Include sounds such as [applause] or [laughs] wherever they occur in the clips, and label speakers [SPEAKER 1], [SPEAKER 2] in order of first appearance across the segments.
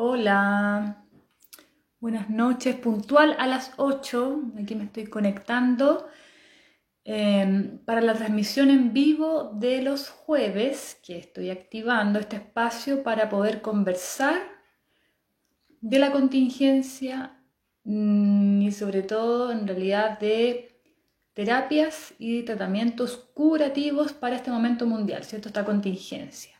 [SPEAKER 1] Hola, buenas noches, puntual a las 8, aquí me estoy conectando em, para la transmisión en vivo de los jueves, que estoy activando este espacio para poder conversar de la contingencia mm, y sobre todo en realidad de terapias y tratamientos curativos para este momento mundial, ¿cierto? Esta contingencia.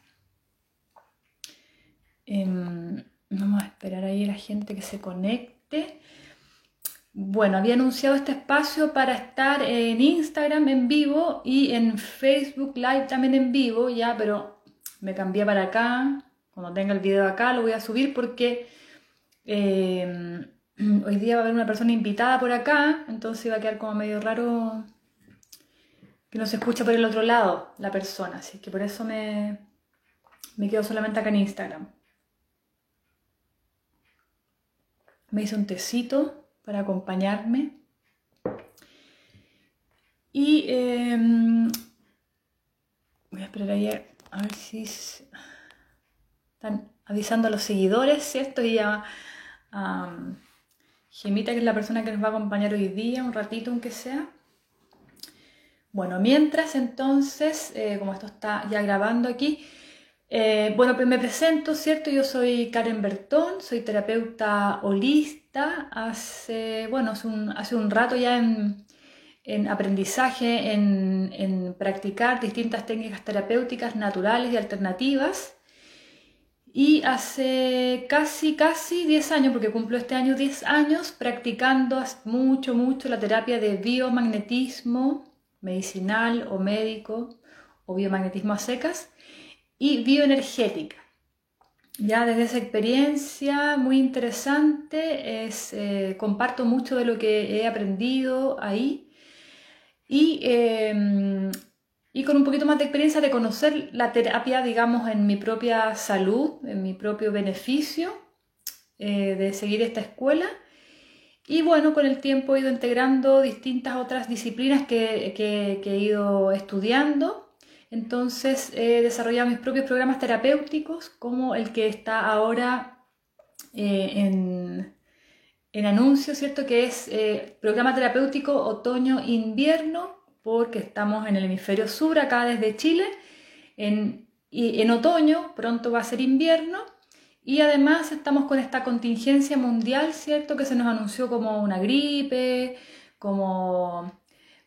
[SPEAKER 1] Em, Vamos a esperar ahí a la gente que se conecte. Bueno, había anunciado este espacio para estar en Instagram en vivo y en Facebook Live también en vivo, ya, pero me cambié para acá. Cuando tenga el video acá lo voy a subir porque eh, [clears throat] hoy día va a haber una persona invitada por acá, entonces va a quedar como medio raro que no se escucha por el otro lado la persona, así que por eso me, me quedo solamente acá en Instagram. Me hice un tecito para acompañarme. Y em, voy a esperar ayer a ver si están avisando a los seguidores, ¿cierto? Y a, Gemita, que es la persona que nos va a acompañar hoy día, un ratito aunque sea. Bueno, mientras entonces, eh, como esto está ya grabando aquí, eh, bueno, pues me presento, ¿cierto? Yo soy Karen Bertón, soy terapeuta holista. Hace, bueno, hace un, rato ya en, aprendizaje, en, practicar distintas técnicas terapéuticas naturales y alternativas. Y hace casi, casi 10 años, porque cumplo este año 10 años, practicando mucho, mucho la terapia de biomagnetismo medicinal o médico o biomagnetismo a secas y bioenergética. Ya desde esa experiencia muy interesante, es, eh, comparto mucho de lo que he aprendido ahí y, em, y con un poquito más de experiencia de conocer la terapia, digamos, en mi propia salud, en mi propio beneficio, eh, de seguir esta escuela. Y bueno, con el tiempo he ido integrando distintas otras disciplinas que, que he ido estudiando entonces he desarrollado mis propios programas terapéuticos, como el que está ahora eh, en, en, anuncio, ¿cierto? Que es eh, programa terapéutico otoño-invierno, porque estamos en el hemisferio sur, acá desde Chile. Y en otoño, pronto va a ser invierno. Y además estamos con esta contingencia mundial, ¿cierto? Que se nos anunció como una gripe, como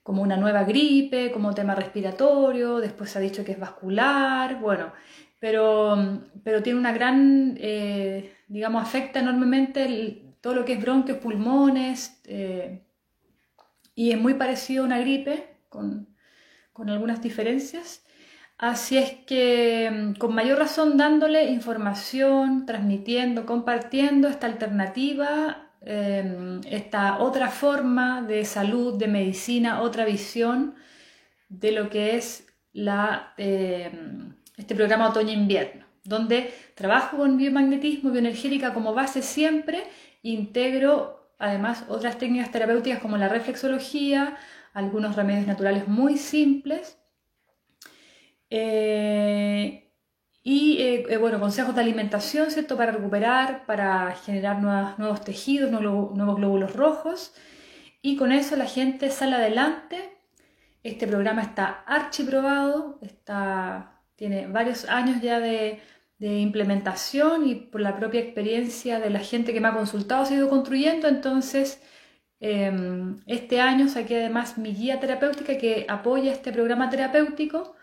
[SPEAKER 1] como una nueva gripe, como tema respiratorio, después se ha dicho que es vascular, bueno, pero, pero tiene una gran, eh, digamos, afecta enormemente todo lo que es bronquios, pulmones, eh, y es muy parecido a una gripe, con, con algunas diferencias. Así es que mm, con mayor razón dándole información, transmitiendo, compartiendo esta alternativa Em, esta otra forma de salud, de medicina, otra visión de lo que es la, em, este programa otoño-invierno, donde trabajo con biomagnetismo, bioenergética como base siempre, integro además otras técnicas terapéuticas como la reflexología, algunos remedios naturales muy simples. Eh, y eh, eh, bueno, consejos de alimentación, ¿cierto? Para recuperar, para generar nuevos tejidos, nuevos, glóbulos rojos. Y con eso la gente sale adelante. Este programa está archiprobado, está, tiene varios años ya de, implementación y por la propia experiencia de la gente que me ha consultado se ha ido construyendo. Entonces, em, este año saqué además mi guía terapéutica que apoya este programa terapéutico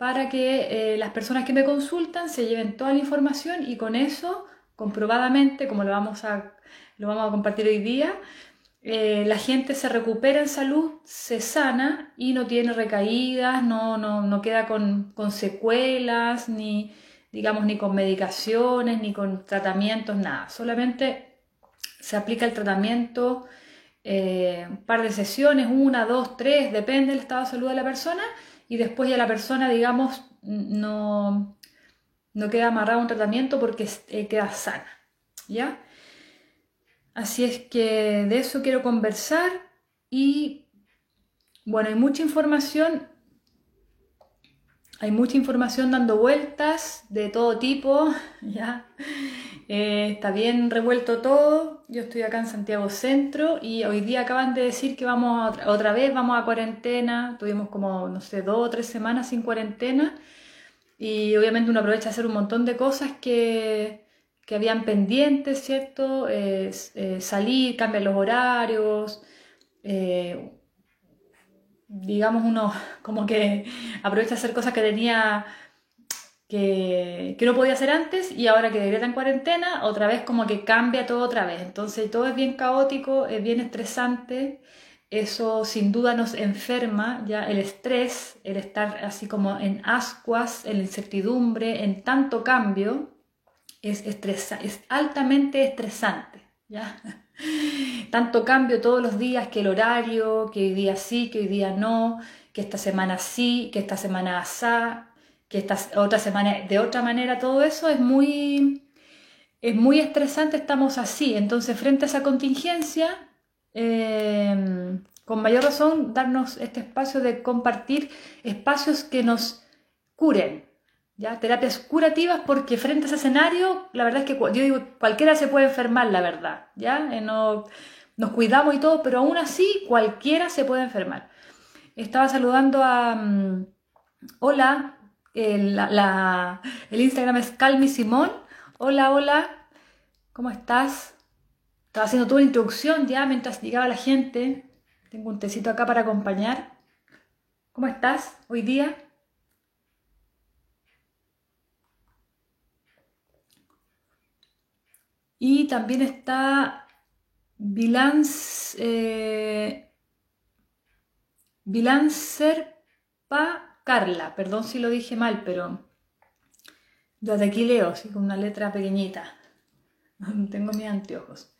[SPEAKER 1] para que eh, las personas que me consultan se lleven toda la información y con eso, comprobadamente, como lo vamos a, lo vamos a compartir hoy día, eh, la gente se recupera en salud, se sana y no tiene recaídas, no, no, queda con, secuelas, ni, digamos, ni con medicaciones, ni con tratamientos, nada. Solamente se aplica el tratamiento, eh, un par de sesiones, una, dos, tres, depende del estado de salud de la persona y después ya la persona, digamos, no, no queda amarrada a un tratamiento porque eh, queda sana, ¿ya? Así es que de eso quiero conversar y bueno, hay mucha información hay mucha información dando vueltas de todo tipo, [laughs] ¿ya? Eh, está bien revuelto todo. Yo estoy acá en Santiago Centro y hoy día acaban de decir que vamos otra, vez, vamos a cuarentena. Tuvimos como, no sé, dos o tres semanas sin cuarentena y obviamente uno aprovecha a hacer un montón de cosas que, que habían pendientes, ¿cierto? Eh, salir, cambiar los horarios. Eh, digamos, uno [laughs] como que aprovecha a hacer cosas que tenía que, no podía hacer antes y ahora que en cuarentena, otra vez como que cambia todo otra vez. Entonces todo es bien caótico, es bien estresante. Eso sin duda nos enferma, ya el estrés, el estar así como en ascuas, en la incertidumbre, en tanto cambio, es, estresa, es altamente estresante. ¿ya? [laughs] Tanto cambio todos los días, que el horario, que hoy día sí, que hoy día no, que esta semana sí, que esta semana asá, que esta otra semana de otra manera, todo eso es muy, es muy estresante, estamos así. Entonces, frente a esa contingencia, em, con mayor razón, darnos este espacio de compartir espacios que nos curen, ¿ya? Terapias curativas porque frente a ese escenario, la verdad es que yo digo, cualquiera se puede enfermar, la verdad, ¿ya? Eh, no, nos cuidamos y todo, pero aún así cualquiera se puede enfermar. Estaba saludando a... Mm, hola, el, el Instagram es Calmi Simón. Hola, hola, ¿cómo estás? Estaba haciendo toda la introducción ya mientras llegaba la gente. Tengo un tecito acá para acompañar. ¿Cómo estás hoy día? Y también está Bilance, eh, Pa Carla. Perdón si lo dije mal, pero yo de aquí leo, así con una letra pequeñita. [laughs] Tengo mis anteojos.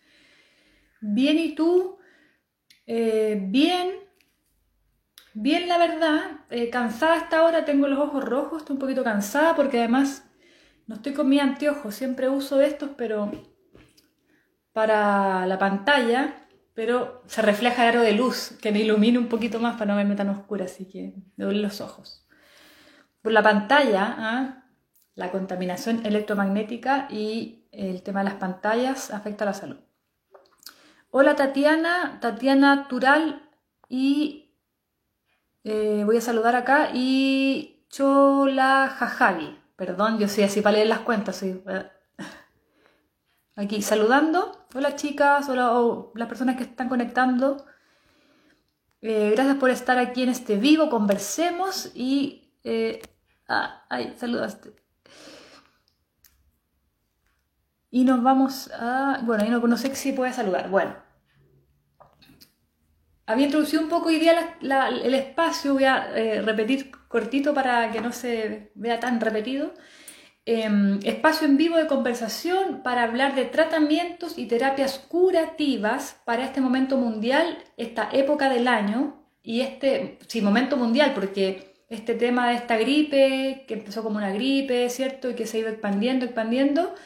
[SPEAKER 1] Bien, ¿y tú? Eh, bien. Bien, la verdad. Eh, cansada hasta ahora, tengo los ojos rojos, estoy un poquito cansada porque además no estoy con mis anteojos. Siempre uso estos, pero para la pantalla, pero se refleja el aro de luz que me ilumina un poquito más para no verme tan oscura, así que me los ojos. Por la pantalla, ¿ah? la contaminación electromagnética y el tema de las pantallas afecta a la salud. Hola Tatiana, Tatiana Tural y eh, voy a saludar acá y Chola Jajagi. Perdón, yo soy así para leer las cuentas, soy, eh, aquí saludando. Hola chicas, hola las personas que están conectando. Eh, gracias por estar aquí en este vivo, conversemos y... Eh, ah, ay, saludaste. Y nos vamos a... Bueno, no sé si puede saludar. Bueno. Había introducido un poco hoy día el espacio, voy a eh, repetir cortito para que no se vea tan repetido. Em, espacio en vivo de conversación para hablar de tratamientos y terapias curativas para este momento mundial, esta época del año y este, sí, momento mundial, porque este tema de esta gripe, que empezó como una gripe, ¿cierto? Y que se ha ido expandiendo, expandiendo,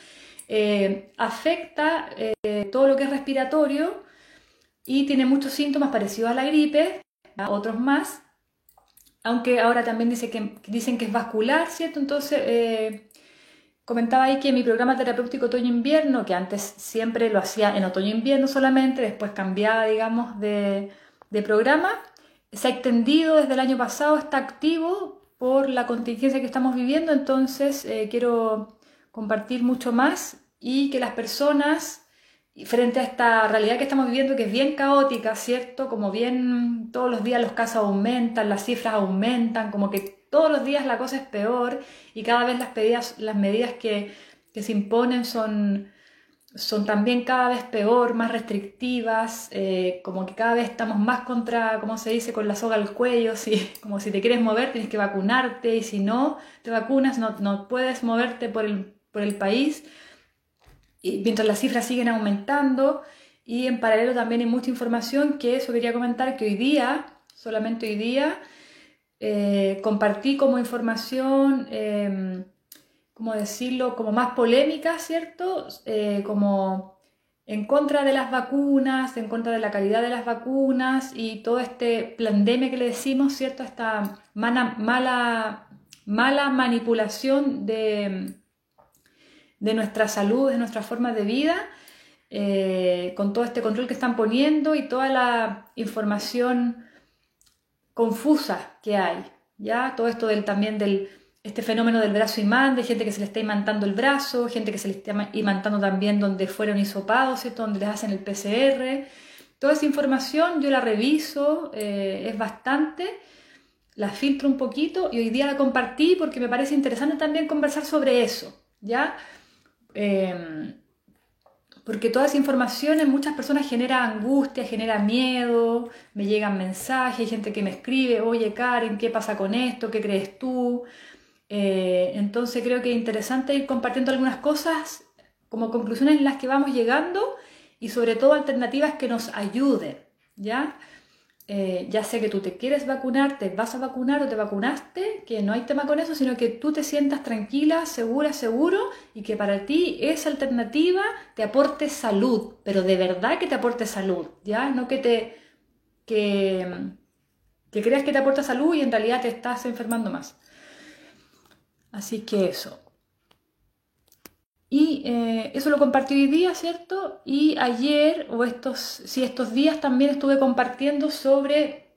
[SPEAKER 1] eh, afecta eh, todo lo que es respiratorio y tiene muchos síntomas parecidos a la gripe, a otros más, aunque ahora también dice que, dicen que es vascular, ¿cierto? Entonces, eh, Comentaba ahí que mi programa terapéutico otoño-invierno, que antes siempre lo hacía en otoño-invierno solamente, después cambiaba, digamos, de, programa, se ha extendido desde el año pasado, está activo por la contingencia que estamos viviendo, entonces eh, quiero compartir mucho más y que las personas, frente a esta realidad que estamos viviendo, que es bien caótica, ¿cierto? Como bien todos los días los casos aumentan, las cifras aumentan, como que todos los días la cosa es peor y cada vez las, medidas, las medidas que, se imponen son, también cada vez peor, más restrictivas, eh, como que cada vez estamos más contra, como se dice, con la soga al cuello, [laughs] como si te quieres mover tienes que vacunarte y si no te vacunas no, puedes moverte por el, por el país. Y mientras las cifras siguen aumentando y en paralelo también hay mucha información que eso quería comentar que hoy día, solamente hoy día, eh, compartí como información, eh, ¿cómo decirlo?, como más polémica, ¿cierto? Eh, como en contra de las vacunas, en contra de la calidad de las vacunas y todo este plandemia que le decimos, ¿cierto? Esta mala, mala mala manipulación de, de nuestra salud, de nuestra forma de vida, eh, con todo este control que están poniendo y toda la información confusa que hay, ¿ya? Todo esto del, también del este fenómeno del brazo imán, de gente que se le está imantando el brazo, gente que se le está imantando también donde fueron hisopados, donde les hacen el PCR. Toda esa información yo la reviso, eh, es bastante, la filtro un poquito y hoy día la compartí porque me parece interesante también conversar sobre eso, ¿ya? Em, porque toda esa información en muchas personas genera angustia, genera miedo, me llegan mensajes, hay gente que me escribe, oye Karen, ¿qué pasa con esto? ¿Qué crees tú? Eh, entonces creo que es interesante ir compartiendo algunas cosas como conclusiones en las que vamos llegando y sobre todo alternativas que nos ayuden, ¿ya? Eh, ya sé que tú te quieres vacunar, te vas a vacunar o te vacunaste, que no hay tema con eso, sino que tú te sientas tranquila, segura, seguro y que para ti esa alternativa te aporte salud, pero de verdad que te aporte salud, ¿ya? No que te que, que creas que te aporta salud y en realidad te estás enfermando más. Así que eso. Y eh, eso lo compartí hoy día, ¿cierto? Y ayer, o estos, estos días también estuve compartiendo sobre,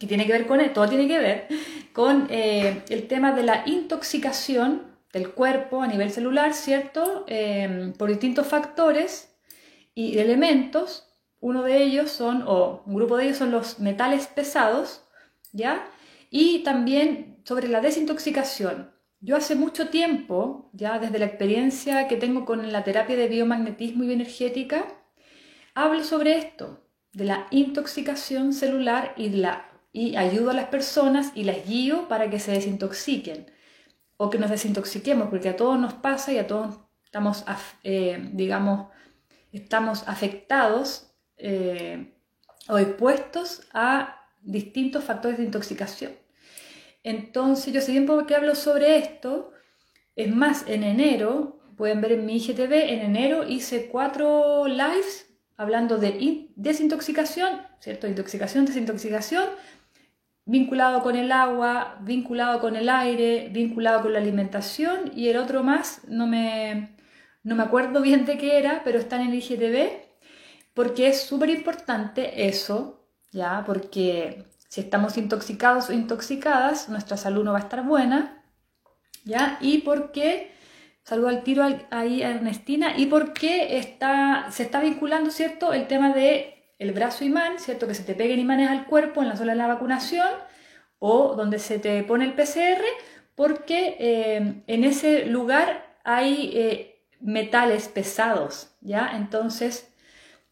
[SPEAKER 1] que tiene que ver con todo tiene que ver, con eh, el tema de la intoxicación del cuerpo a nivel celular, ¿cierto? Em, por distintos factores y elementos. Uno de ellos son, o un grupo de ellos son los metales pesados, ¿ya? Y también sobre la desintoxicación. Yo hace mucho tiempo, ya desde la experiencia que tengo con la terapia de biomagnetismo y bioenergética, hablo sobre esto, de la intoxicación celular y, la, y ayudo a las personas y las guío para que se desintoxiquen o que nos desintoxiquemos, porque a todos nos pasa y a todos estamos, eh, digamos, estamos afectados eh, o expuestos a distintos factores de intoxicación. Entonces, yo hace tiempo que hablo sobre esto. Es más, en enero, pueden ver en mi IGTV, en enero hice cuatro lives hablando de desintoxicación, ¿cierto? Intoxicación, desintoxicación, vinculado con el agua, vinculado con el aire, vinculado con la alimentación y el otro más, no me, no me acuerdo bien de qué era, pero está en el IGTV, porque es súper importante eso, ¿ya? Porque si estamos intoxicados o intoxicadas, nuestra salud no va a estar buena, ¿ya? Y por qué, saludo al tiro ahí a Ernestina, y por qué está, se está vinculando, ¿cierto?, el tema de el brazo imán, ¿cierto?, que se te peguen imanes al cuerpo en la zona de la vacunación o donde se te pone el PCR, porque eh, en ese lugar hay eh, metales pesados, ¿ya? Entonces,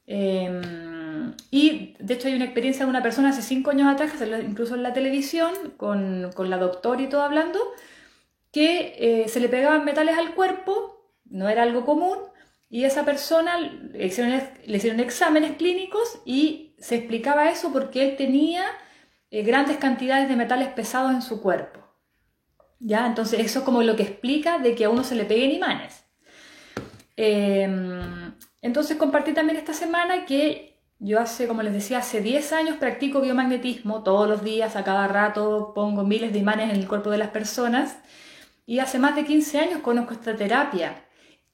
[SPEAKER 1] em, y de hecho hay una experiencia de una persona hace cinco años atrás, incluso en la televisión, con, con la doctora y todo hablando, que eh, se le pegaban metales al cuerpo, no era algo común, y esa persona le hicieron, le hicieron exámenes clínicos y se explicaba eso porque él tenía eh, grandes cantidades de metales pesados en su cuerpo. ¿Ya? Entonces eso es como lo que explica de que a uno se le peguen imanes. Em, entonces compartí también esta semana que yo hace, como les decía, hace 10 años practico biomagnetismo, todos los días, a cada rato pongo miles de imanes en el cuerpo de las personas y hace más de 15 años conozco esta terapia.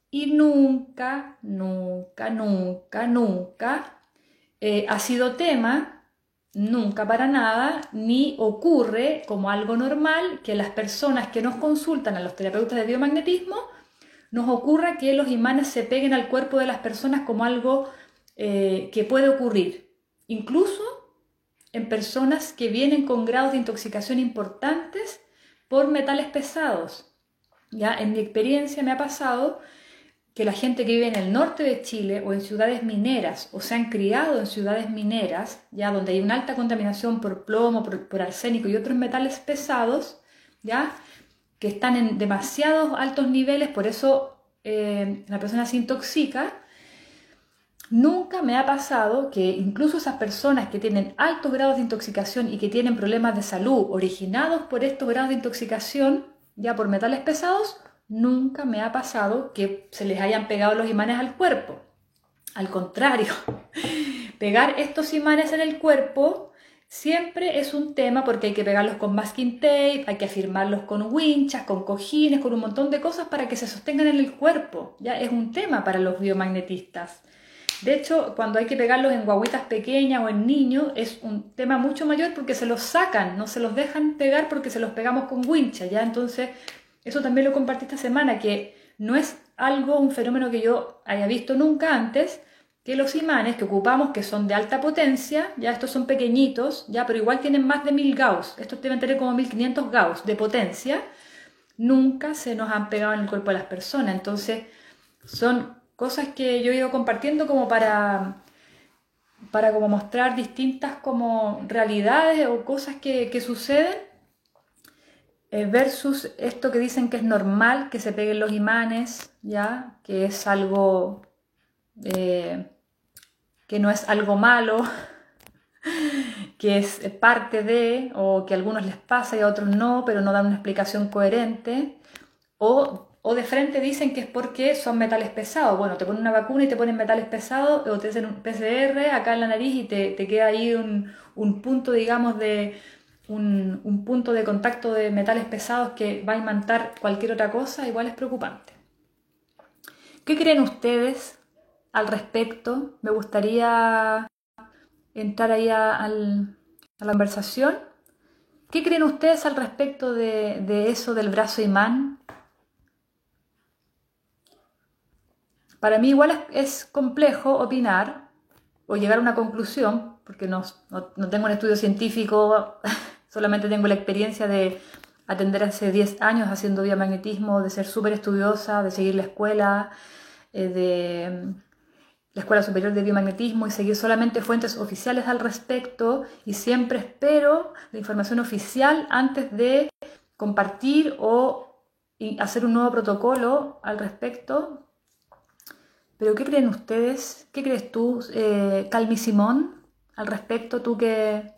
[SPEAKER 1] Y nunca, nunca, nunca, nunca eh, ha sido tema, nunca para nada, ni ocurre como algo normal que las personas que nos consultan a los terapeutas de biomagnetismo nos ocurra que los imanes se peguen al cuerpo de las personas como algo eh, que puede ocurrir, incluso en personas que vienen con grados de intoxicación importantes por metales pesados. Ya en mi experiencia me ha pasado que la gente que vive en el norte de Chile o en ciudades mineras o se han criado en ciudades mineras, ya donde hay una alta contaminación por plomo, por, arsénico y otros metales pesados, ya que están en demasiados altos niveles, por eso eh, la persona se intoxica, Nunca me ha pasado que incluso esas personas que tienen altos grados de intoxicación y que tienen problemas de salud originados por estos grados de intoxicación, ya por metales pesados, nunca me ha pasado que se les hayan pegado los imanes al cuerpo. Al contrario, [laughs] pegar estos imanes en el cuerpo siempre es un tema porque hay que pegarlos con masking tape, hay que afirmarlos con winchas, con cojines, con un montón de cosas para que se sostengan en el cuerpo. Ya es un tema para los biomagnetistas. De hecho, cuando hay que pegarlos en guaguitas pequeñas o en niños, es un tema mucho mayor porque se los sacan, no se los dejan pegar porque se los pegamos con winchas, ¿ya? Entonces, eso también lo compartí esta semana, que no es algo, un fenómeno que yo haya visto nunca antes, que los imanes que ocupamos, que son de alta potencia, ya estos son pequeñitos, ya, pero igual tienen más de 1000 Gauss, estos deben tener como 1500 Gauss de potencia, nunca se nos han pegado en el cuerpo de las personas. Entonces, son cosas que yo he ido compartiendo como para, para como mostrar distintas como realidades o cosas que, que suceden eh, versus esto que dicen que es normal que se peguen los imanes, ya, que es algo eh, que no es algo malo, [laughs] que es parte de, o que a algunos les pasa y a otros no, pero no dan una explicación coherente, o, de frente dicen que es porque son metales pesados. Bueno, te ponen una vacuna y te ponen metales pesados, o te hacen un PCR acá en la nariz y te, queda ahí un, punto, digamos, de, un, un, punto de contacto de metales pesados que va a imantar cualquier otra cosa, igual es preocupante. ¿Qué creen ustedes al respecto. Me gustaría entrar ahí a, la conversación. ¿Qué creen ustedes al respecto de, eso del brazo imán? Para mí igual es, complejo opinar o llegar a una conclusión, porque no, no, tengo un estudio científico, [laughs] solamente tengo la experiencia de atender hace 10 años haciendo biomagnetismo, de ser súper estudiosa, de seguir la escuela, eh, de la Escuela Superior de Biomagnetismo y seguir solamente fuentes oficiales al respecto y siempre espero la información oficial antes de compartir o hacer un nuevo protocolo al respecto. Pero ¿qué creen ustedes? ¿Qué crees tú, eh, Calmi Simón, al respecto? Tú que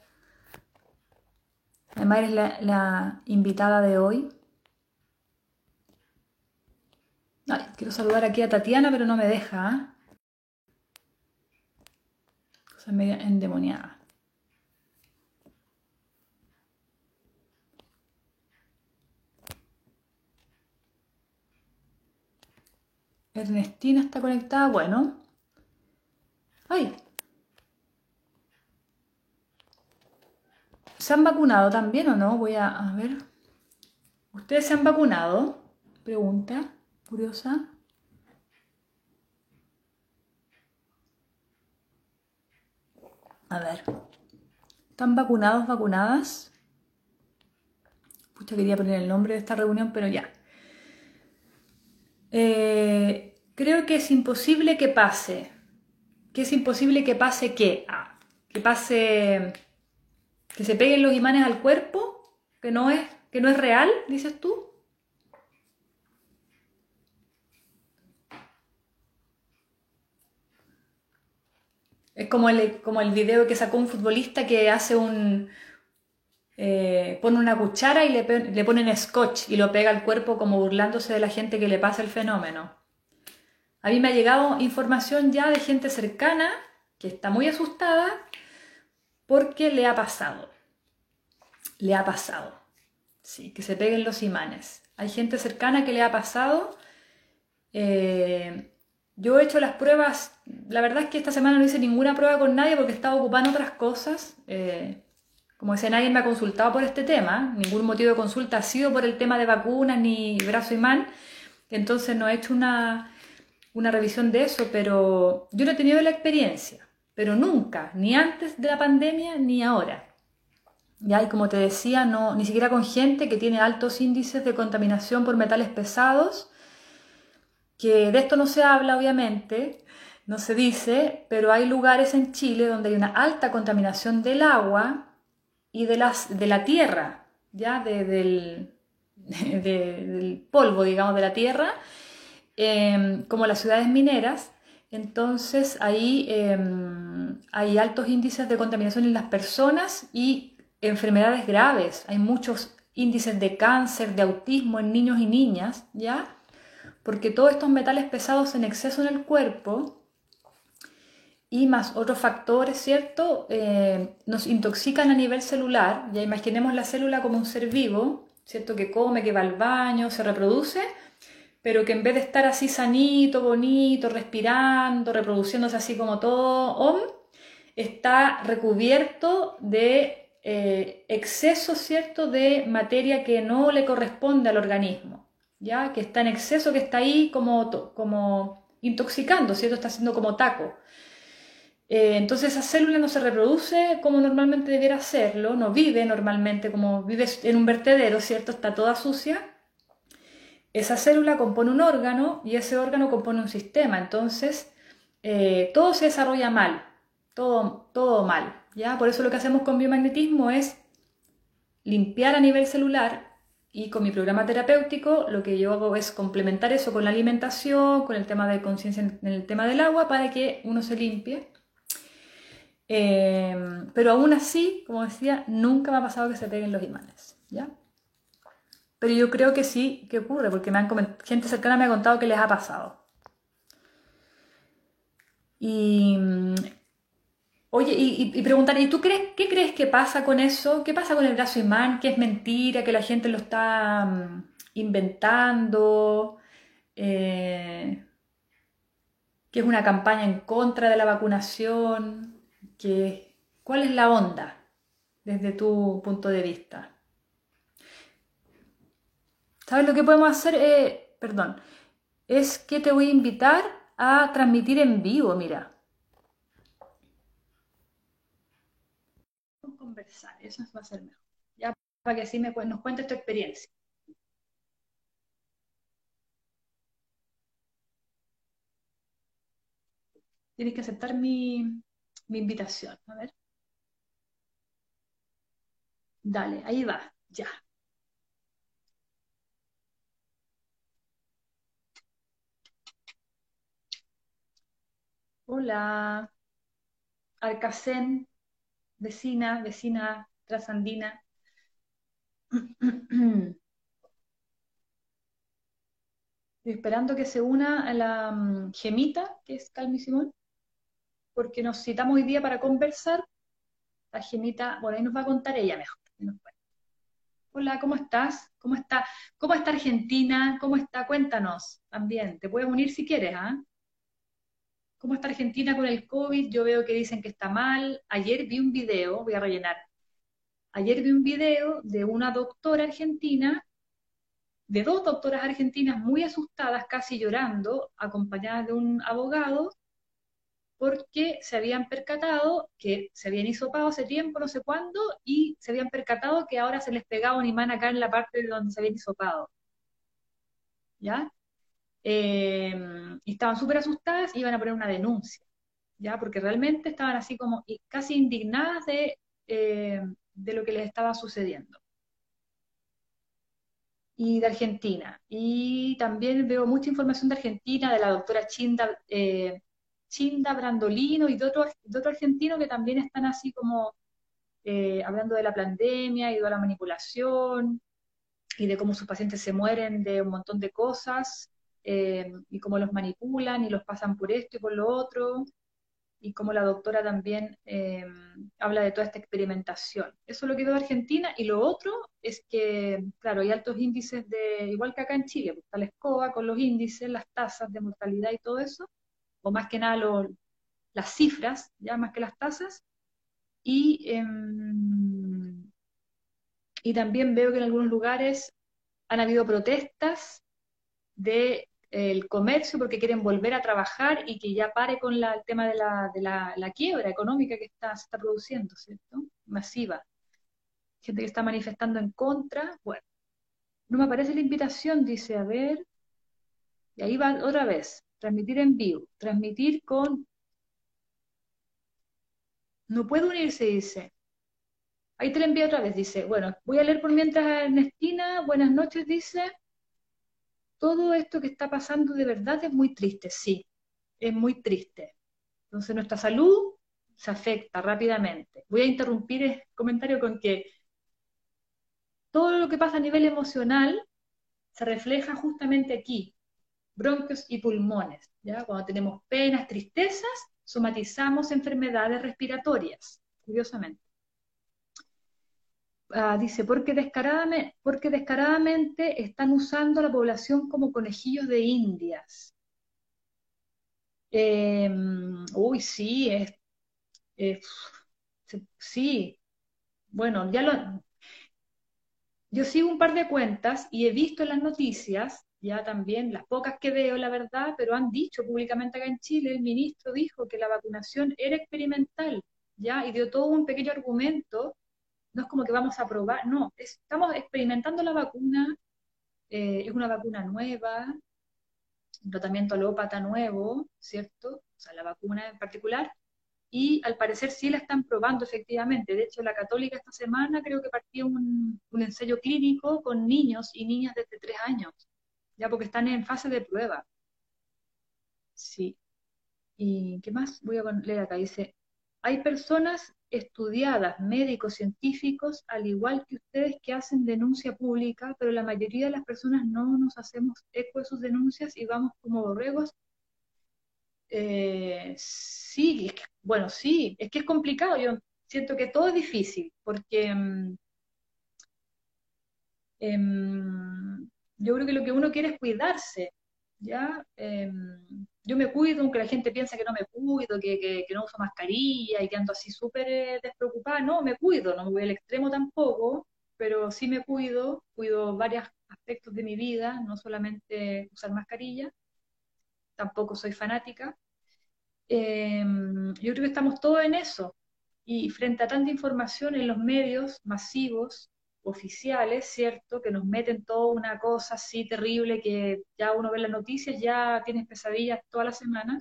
[SPEAKER 1] además eres la, invitada de hoy. quiero saludar aquí a Tatiana, pero no me deja. ¿ah? sea, media endemoniada. Ernestina está conectada, bueno. ¡Ay! ¿Se han vacunado también o no? Voy a, a ver. ¿Ustedes se han vacunado? Pregunta curiosa. A ver. ¿Están vacunados, vacunadas? Pucha, quería poner el nombre de esta reunión, pero ya. Eh, creo que es imposible que pase. Que es imposible que pase qué? Ah, que pase. Que se peguen los imanes al cuerpo. Que no es, que no es real, dices tú. Es como el, como el video que sacó un futbolista que hace un... Eh, pone una cuchara y le, le ponen scotch y lo pega al cuerpo como burlándose de la gente que le pasa el fenómeno. A mí me ha llegado información ya de gente cercana que está muy asustada porque le ha pasado. Le ha pasado. Sí, que se peguen los imanes. Hay gente cercana que le ha pasado. Eh, yo he hecho las pruebas, la verdad es que esta semana no hice ninguna prueba con nadie porque estaba ocupando otras cosas. Eh, como decía, nadie me ha consultado por este tema, ningún motivo de consulta ha sido por el tema de vacunas ni brazo imán, entonces no he hecho una, una revisión de eso, pero yo no he tenido la experiencia, pero nunca, ni antes de la pandemia ni ahora. Ya, y como te decía, no, ni siquiera con gente que tiene altos índices de contaminación por metales pesados que de esto no se habla obviamente, no se dice, pero hay lugares en Chile donde hay una alta contaminación del agua y de, las, de la tierra, ya del, [laughs] del, polvo, digamos, de la tierra, em, como las ciudades mineras. Entonces ahí em, hay altos índices de contaminación en las personas y enfermedades graves. Hay muchos índices de cáncer, de autismo en niños y niñas, ¿ya? porque todos estos metales pesados en exceso en el cuerpo y más otros factores, ¿cierto? Eh, nos intoxican a nivel celular. Ya imaginemos la célula como un ser vivo, ¿cierto? Que come, que va al baño, se reproduce, pero que en vez de estar así sanito, bonito, respirando, reproduciéndose así como todo está recubierto de eh, exceso, ¿cierto?, de materia que no le corresponde al organismo, ¿ya? Que está en exceso, que está ahí como, como intoxicando, ¿cierto? Está haciendo como taco. Eh, entonces esa célula no se reproduce como normalmente debiera hacerlo, no vive normalmente como vive en un vertedero, ¿cierto? Está toda sucia. Esa célula compone un órgano y ese órgano compone un sistema. Entonces eh, todo se desarrolla mal, todo, todo mal. ¿ya? Por eso lo que hacemos con biomagnetismo es limpiar a nivel celular y con mi programa terapéutico lo que yo hago es complementar eso con la alimentación, con el tema de conciencia en el tema del agua para que uno se limpie eh, pero aún así, como decía, nunca me ha pasado que se peguen los imanes, ¿ya? Pero yo creo que sí que ocurre, porque me han gente cercana me ha contado que les ha pasado. Y, oye, y, preguntar, ¿y tú crees, qué crees que pasa con eso? ¿Qué pasa con el brazo imán? ¿Que es mentira? ¿Que la gente lo está mm, inventando? Eh, ¿Que es una campaña en contra de la vacunación? ¿Cuál es la onda desde tu punto de vista? ¿Sabes lo que podemos hacer? Eh, perdón, es que te voy a invitar a transmitir en vivo, mira. Conversar, eso va a ser mejor. Ya para que así me, nos cuentes tu experiencia. Tienes que aceptar mi, mi invitación. A ver. Dale, ahí va, ya. Hola, Arcacén, vecina, vecina trasandina. Estoy esperando que se una a la mm, gemita, que es Calmi Simón porque nos citamos hoy día para conversar. La gemita, bueno, ahí nos va a contar ella mejor. Hola, ¿cómo estás? ¿Cómo está? ¿Cómo está Argentina? ¿Cómo está? Cuéntanos también. Te puedes unir si quieres, ¿ah? ¿Cómo está Argentina con el COVID? Yo veo que dicen que está mal. Ayer vi un video, voy a rellenar. Ayer vi un video de una doctora argentina, de dos doctoras argentinas muy asustadas, casi llorando, acompañadas de un abogado, porque se habían percatado que se habían hisopado hace tiempo, no sé cuándo, y se habían percatado que ahora se les pegaba un imán acá en la parte de donde se habían hisopado. ¿Ya? Eh, y estaban súper asustadas y iban a poner una denuncia, ¿ya? Porque realmente estaban así como casi indignadas de, eh, de lo que les estaba sucediendo. Y de Argentina. Y también veo mucha información de Argentina, de la doctora Chinda, eh, Chinda, Brandolino y de otros otro argentinos que también están así como eh, hablando de la pandemia y de la manipulación y de cómo sus pacientes se mueren de un montón de cosas eh, y cómo los manipulan y los pasan por esto y por lo otro y cómo la doctora también eh, habla de toda esta experimentación. Eso es lo que veo de Argentina y lo otro es que, claro, hay altos índices de, igual que acá en Chile, pues, está la escoba con los índices, las tasas de mortalidad y todo eso, o más que nada las cifras, ya más que las tasas, y, em, y también veo que en algunos lugares han habido protestas del el comercio porque quieren volver a trabajar y que ya pare con el tema de, la, de la, quiebra económica que está, se está produciendo, ¿cierto? Masiva. Gente que está manifestando en contra. Bueno, no me aparece la invitación, dice, a ver. Y ahí va otra vez transmitir en vivo, transmitir con... No puede unirse, dice. Ahí te lo envío otra vez, dice. Bueno, voy a leer por mientras Ernestina, buenas noches, dice. Todo esto que está pasando de verdad es muy triste, sí, es muy triste. Entonces nuestra salud se afecta rápidamente. Voy a interrumpir el comentario con que todo lo que pasa a nivel emocional se refleja justamente aquí, bronquios y pulmones. ¿ya? Cuando tenemos penas, tristezas, somatizamos enfermedades respiratorias, curiosamente. Ah, dice, porque descaradamente, descaradamente están usando a la población como conejillos de indias. Em, uy, sí, es, sí. Bueno, ya lo... Yo sigo un par de cuentas y he visto en las noticias, ya también, las pocas que veo, la verdad, pero han dicho públicamente acá en Chile, el ministro dijo que la vacunación era experimental, ya, y dio todo un pequeño argumento no es como que vamos a probar, no, estamos experimentando la vacuna, eh, es una vacuna nueva, un tratamiento alópata nuevo, ¿cierto? O sea, la vacuna en particular, y al parecer sí la están probando efectivamente. De hecho, la católica esta semana creo que partió un, un ensayo clínico con niños y niñas desde tres años, ya porque están en fase de prueba. Sí. ¿Y qué más? Voy a leer acá. Dice, hay personas estudiadas, médicos, científicos, al igual que ustedes que hacen denuncia pública, pero la mayoría de las personas no nos hacemos eco de sus denuncias y vamos como borregos. Eh, sí, bueno, sí, es que es complicado. Yo siento que todo es difícil, porque mm, em, yo creo que lo que uno quiere es cuidarse, ¿ya? Em, yo me cuido, aunque la gente piensa que no me cuido, que, no uso mascarilla y que ando así súper eh, despreocupada, no, me cuido, no me voy al extremo tampoco, pero sí me cuido, cuido varios aspectos de mi vida, no solamente usar mascarilla, tampoco soy fanática. Em, yo creo que estamos todos en eso, y frente a tanta información en los medios masivos, oficiales, ¿cierto? Que nos meten toda una cosa así terrible que ya uno ve las noticias, ya tienes pesadillas toda la semana.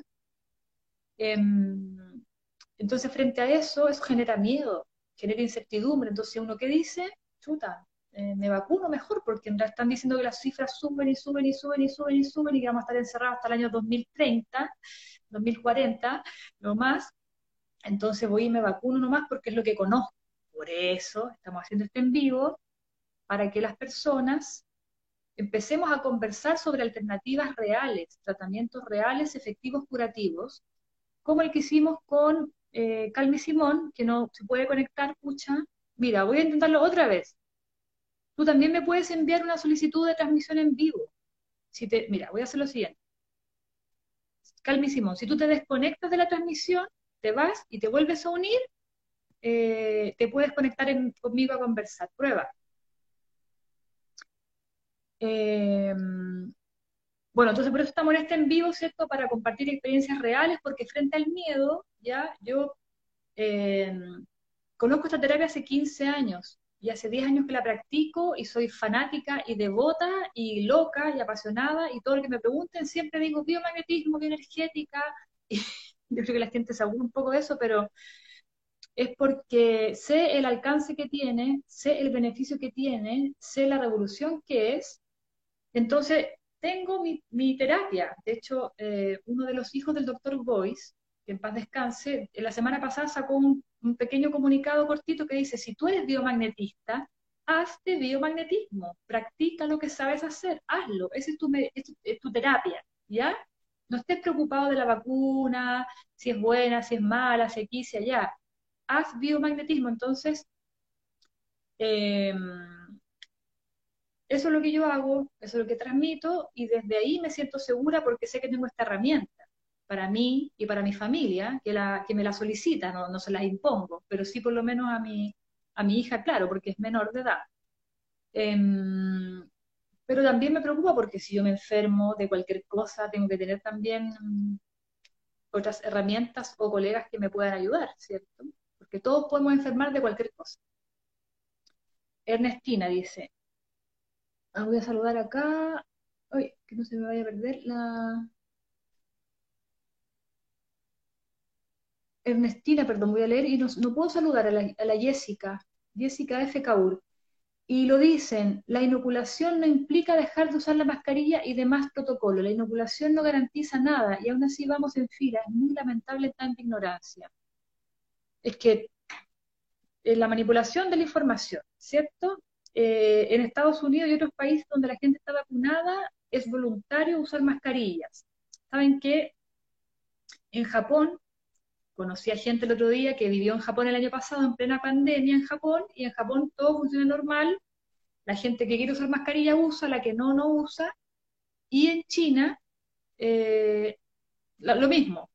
[SPEAKER 1] Em, entonces, frente a eso, eso genera miedo, genera incertidumbre. Entonces, uno que dice, chuta, eh, me vacuno mejor, porque en están diciendo que las cifras suben y suben y suben y suben y suben y que vamos a estar encerrados hasta el año 2030, 2040, no más. Entonces voy y me vacuno nomás porque es lo que conozco. Por eso estamos haciendo esto en vivo, para que las personas empecemos a conversar sobre alternativas reales, tratamientos reales, efectivos, curativos, como el que hicimos con eh, Calmi Simón, que no se puede conectar, pucha. Mira, voy a intentarlo otra vez. Tú también me puedes enviar una solicitud de transmisión en vivo. Si te, mira, voy a hacer lo siguiente. Calmi Simón, si tú te desconectas de la transmisión, te vas y te vuelves a unir eh, te puedes conectar conmigo a conversar. Prueba. Eh, bueno, entonces por eso estamos en este en vivo, ¿cierto? Para compartir experiencias reales, porque frente al miedo, ya yo eh, conozco esta terapia hace 15 años y hace 10 años que la practico y soy fanática y devota y loca y apasionada y todo lo que me pregunten siempre digo biomagnetismo, bioenergética [laughs] y yo creo que la gente se aburre un poco de eso, pero es porque sé el alcance que tiene, sé el beneficio que tiene, sé la revolución que es. Entonces, tengo mi, terapia. De hecho, eh, uno de los hijos del doctor Boyce, que en paz descanse, la semana pasada sacó un, pequeño comunicado cortito que dice, si tú eres biomagnetista, hazte biomagnetismo, practica lo que sabes hacer, hazlo, esa es tu, es tu terapia, ¿ya? No estés preocupado de la vacuna, si es buena, si es mala, si aquí, si allá haz biomagnetismo. Entonces, em, eso es lo que yo hago, eso es lo que transmito y desde ahí me siento segura porque sé que tengo esta herramienta para mí y para mi familia, que, la, que me la solicita, no, se la impongo, pero sí por lo menos a mi, a mi hija, claro, porque es menor de edad. Em, pero también me preocupa porque si yo me enfermo de cualquier cosa, tengo que tener también otras herramientas o colegas que me puedan ayudar, ¿cierto? Que todos podemos enfermar de cualquier cosa. Ernestina dice, ah, voy a saludar acá, Uy, que no se me vaya a perder la... Ernestina, perdón, voy a leer y no, puedo saludar a la, Jessica, Jessica F. Kaur. Y lo dicen, la inoculación no implica dejar de usar la mascarilla y demás protocolos. La inoculación no garantiza nada y aún así vamos en fila. Es muy lamentable tanta ignorancia es que la manipulación de la información, ¿cierto? eh, en Estados Unidos y otros países donde la gente está vacunada, es voluntario usar mascarillas. Saben que en Japón, conocí a gente el otro día que vivió en Japón el año pasado en plena pandemia en Japón, y en Japón todo funciona normal, la gente que quiere usar mascarilla usa, la que no, no usa, y en China eh, lo mismo,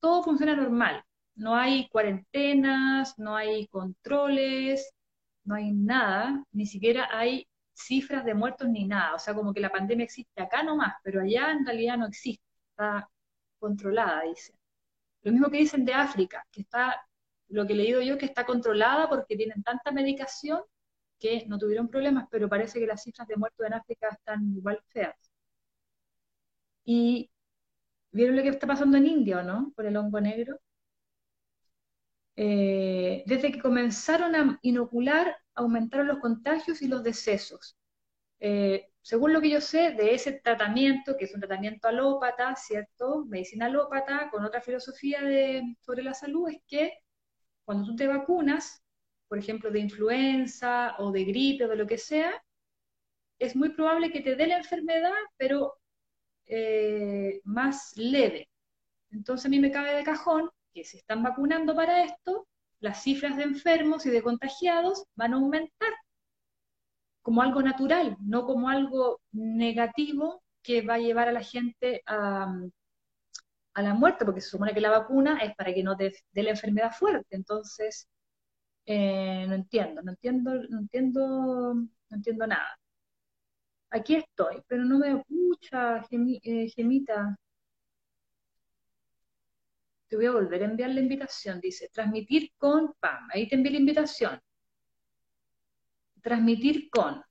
[SPEAKER 1] todo funciona normal, no hay cuarentenas, no hay controles, no hay nada, ni siquiera hay cifras de muertos ni nada. O sea, como que la pandemia existe acá nomás, pero allá en realidad no existe, está controlada, dicen. Lo mismo que dicen de África, que está, lo que he leído yo, que está controlada porque tienen tanta medicación que no tuvieron problemas, pero parece que las cifras de muertos en África están igual feas. Y vieron lo que está pasando en India, ¿o no? Por el hongo negro. Eh, desde que comenzaron a inocular, aumentaron los contagios y los decesos. Eh, según lo que yo sé de ese tratamiento, que es un tratamiento alópata, ¿cierto? Medicina alópata, con otra filosofía sobre la salud, es que cuando tú te vacunas, por ejemplo, de influenza o de gripe o de lo que sea, es muy probable que te dé la enfermedad, pero eh, más leve. Entonces a mí me cabe de cajón que se están vacunando para esto, las cifras de enfermos y de contagiados van a aumentar como algo natural, no como algo negativo que va a llevar a la gente a, la muerte, porque se supone que la vacuna es para que no te dé la enfermedad fuerte. Entonces, eh, no entiendo, no entiendo, no entiendo, no entiendo nada. Aquí estoy, pero no me escucha, eh, Gemita. Te voy a volver a enviar la invitación. Dice, transmitir con PAM. Ahí te envié la invitación. Transmitir con.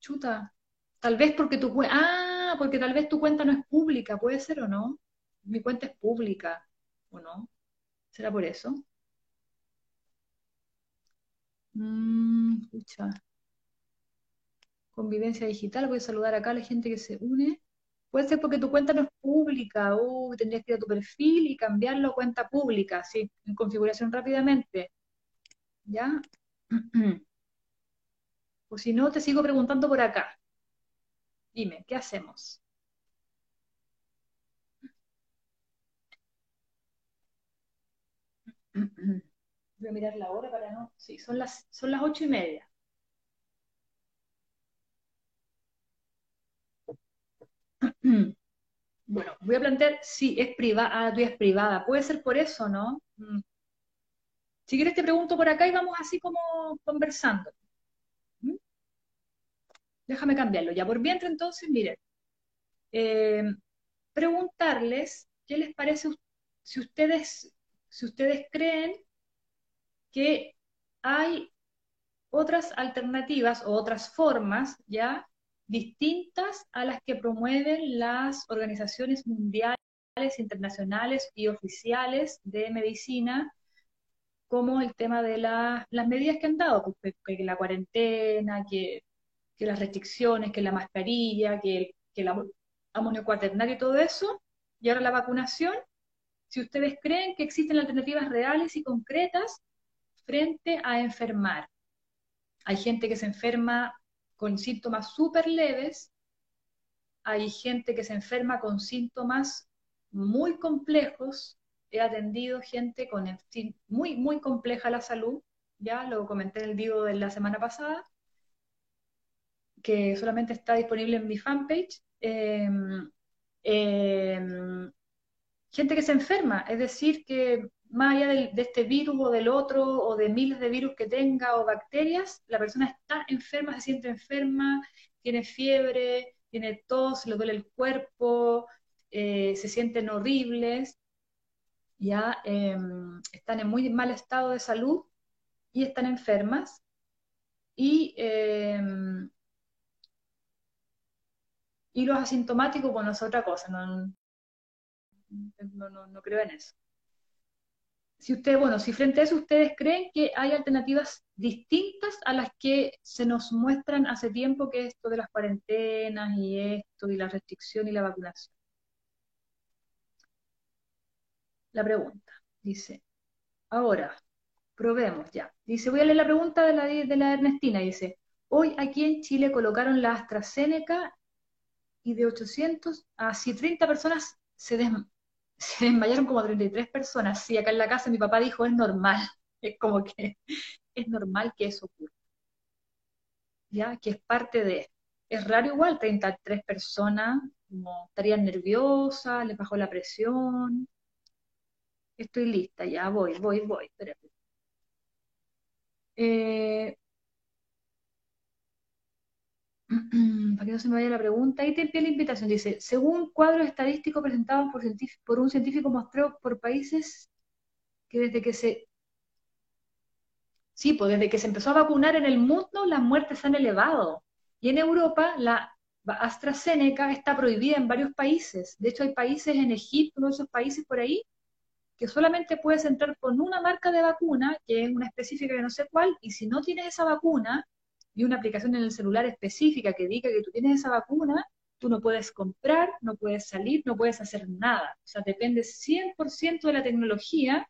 [SPEAKER 1] Chuta. Tal vez porque tu cuenta... Ah, porque tal vez tu cuenta no es pública. ¿Puede ser o no? Mi cuenta es pública. ¿O no? ¿Será por eso? Mmm, escucha. Convivencia digital. Voy a saludar acá a la gente que se une. Puede ser porque tu cuenta no es pública, o tendrías que ir a tu perfil y cambiarlo a cuenta pública, ¿sí? En configuración rápidamente. ¿Ya? [clears throat] O si no, te sigo preguntando por acá. Dime, ¿qué hacemos? [clears throat] Voy a mirar la hora para no. Sí, son las, son las ocho y media. [clears throat] Bueno, voy a plantear, sí, es privada, ah, es privada, puede ser por eso, ¿no? Mm. Si quieres te pregunto por acá y vamos así como conversando. ¿Mm? Déjame cambiarlo. Ya por mientras entonces, miren, eh, preguntarles qué les parece si ustedes, si ustedes creen que hay otras alternativas o otras formas, ¿ya? Distintas a las que promueven las organizaciones mundiales, internacionales y oficiales de medicina, como el tema de las medidas que han dado, pues, que, la cuarentena, que, las restricciones, que la mascarilla, que, que el amonio cuaternario y todo eso, y ahora la vacunación, si ustedes creen que existen alternativas reales y concretas frente a enfermar. Hay gente que se enferma con síntomas súper leves, hay gente que se enferma con síntomas muy complejos, he atendido gente con muy, muy compleja la salud, ya lo comenté en el vivo de la semana pasada, que solamente está disponible en mi fanpage. Em, em, gente que se enferma, es decir, que más allá de, este virus o del otro, o de miles de virus que tenga o bacterias, la persona está enferma, se siente enferma, tiene fiebre, tiene tos, le duele el cuerpo, eh, se sienten horribles, ya em, están en muy mal estado de salud y están enfermas. Y, em, y los asintomáticos, bueno, es otra cosa, no, no creo en eso si ustedes, bueno, si frente a eso ustedes creen que hay alternativas distintas a las que se nos muestran hace tiempo, que esto de las cuarentenas y esto, y la restricción y la vacunación. La pregunta dice, ahora, Probemos, ya. Dice, voy a leer la pregunta de la, de la Ernestina. Dice, hoy aquí en Chile colocaron la AstraZeneca y de 800 a si 30 personas se, se desmayaron como 33 personas. Sí, acá en la casa mi papá dijo, es normal. [laughs] Es como que es normal que eso ocurra. ¿Ya? Que es parte de... Es raro igual, 33 personas, como estarían nerviosas, les bajó la presión. Estoy lista, ya voy, voy, voy. Espérate. Eh, [clears throat] para que no se me vaya la pregunta, ahí te envía la invitación. Dice, según cuadros estadísticos presentados por, por un científico mostró por países que desde que se... Sí, pues desde que se empezó a vacunar en el mundo, las muertes se han elevado. Y en Europa, la AstraZeneca está prohibida en varios países. De hecho, hay países en Egipto, uno de esos países por ahí, que solamente puedes entrar con una marca de vacuna, que es una específica que no sé cuál, y si no tienes esa vacuna y una aplicación en el celular específica que diga que tú tienes esa vacuna, tú no puedes comprar, no puedes salir, no puedes hacer nada. O sea, depende 100% de la tecnología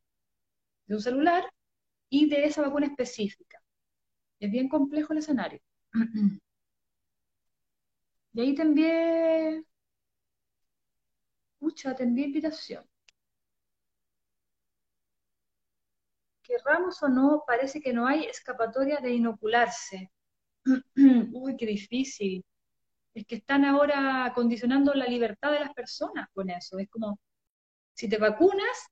[SPEAKER 1] de un celular y de esa vacuna específica. Es bien complejo el escenario. [clears throat] Y ahí te envié, pucha, te envié invitación. querramos o no, parece que no hay escapatoria de inocularse. [clears throat] Uy, qué difícil. Es que están ahora condicionando la libertad de las personas con eso. Es como, si te vacunas,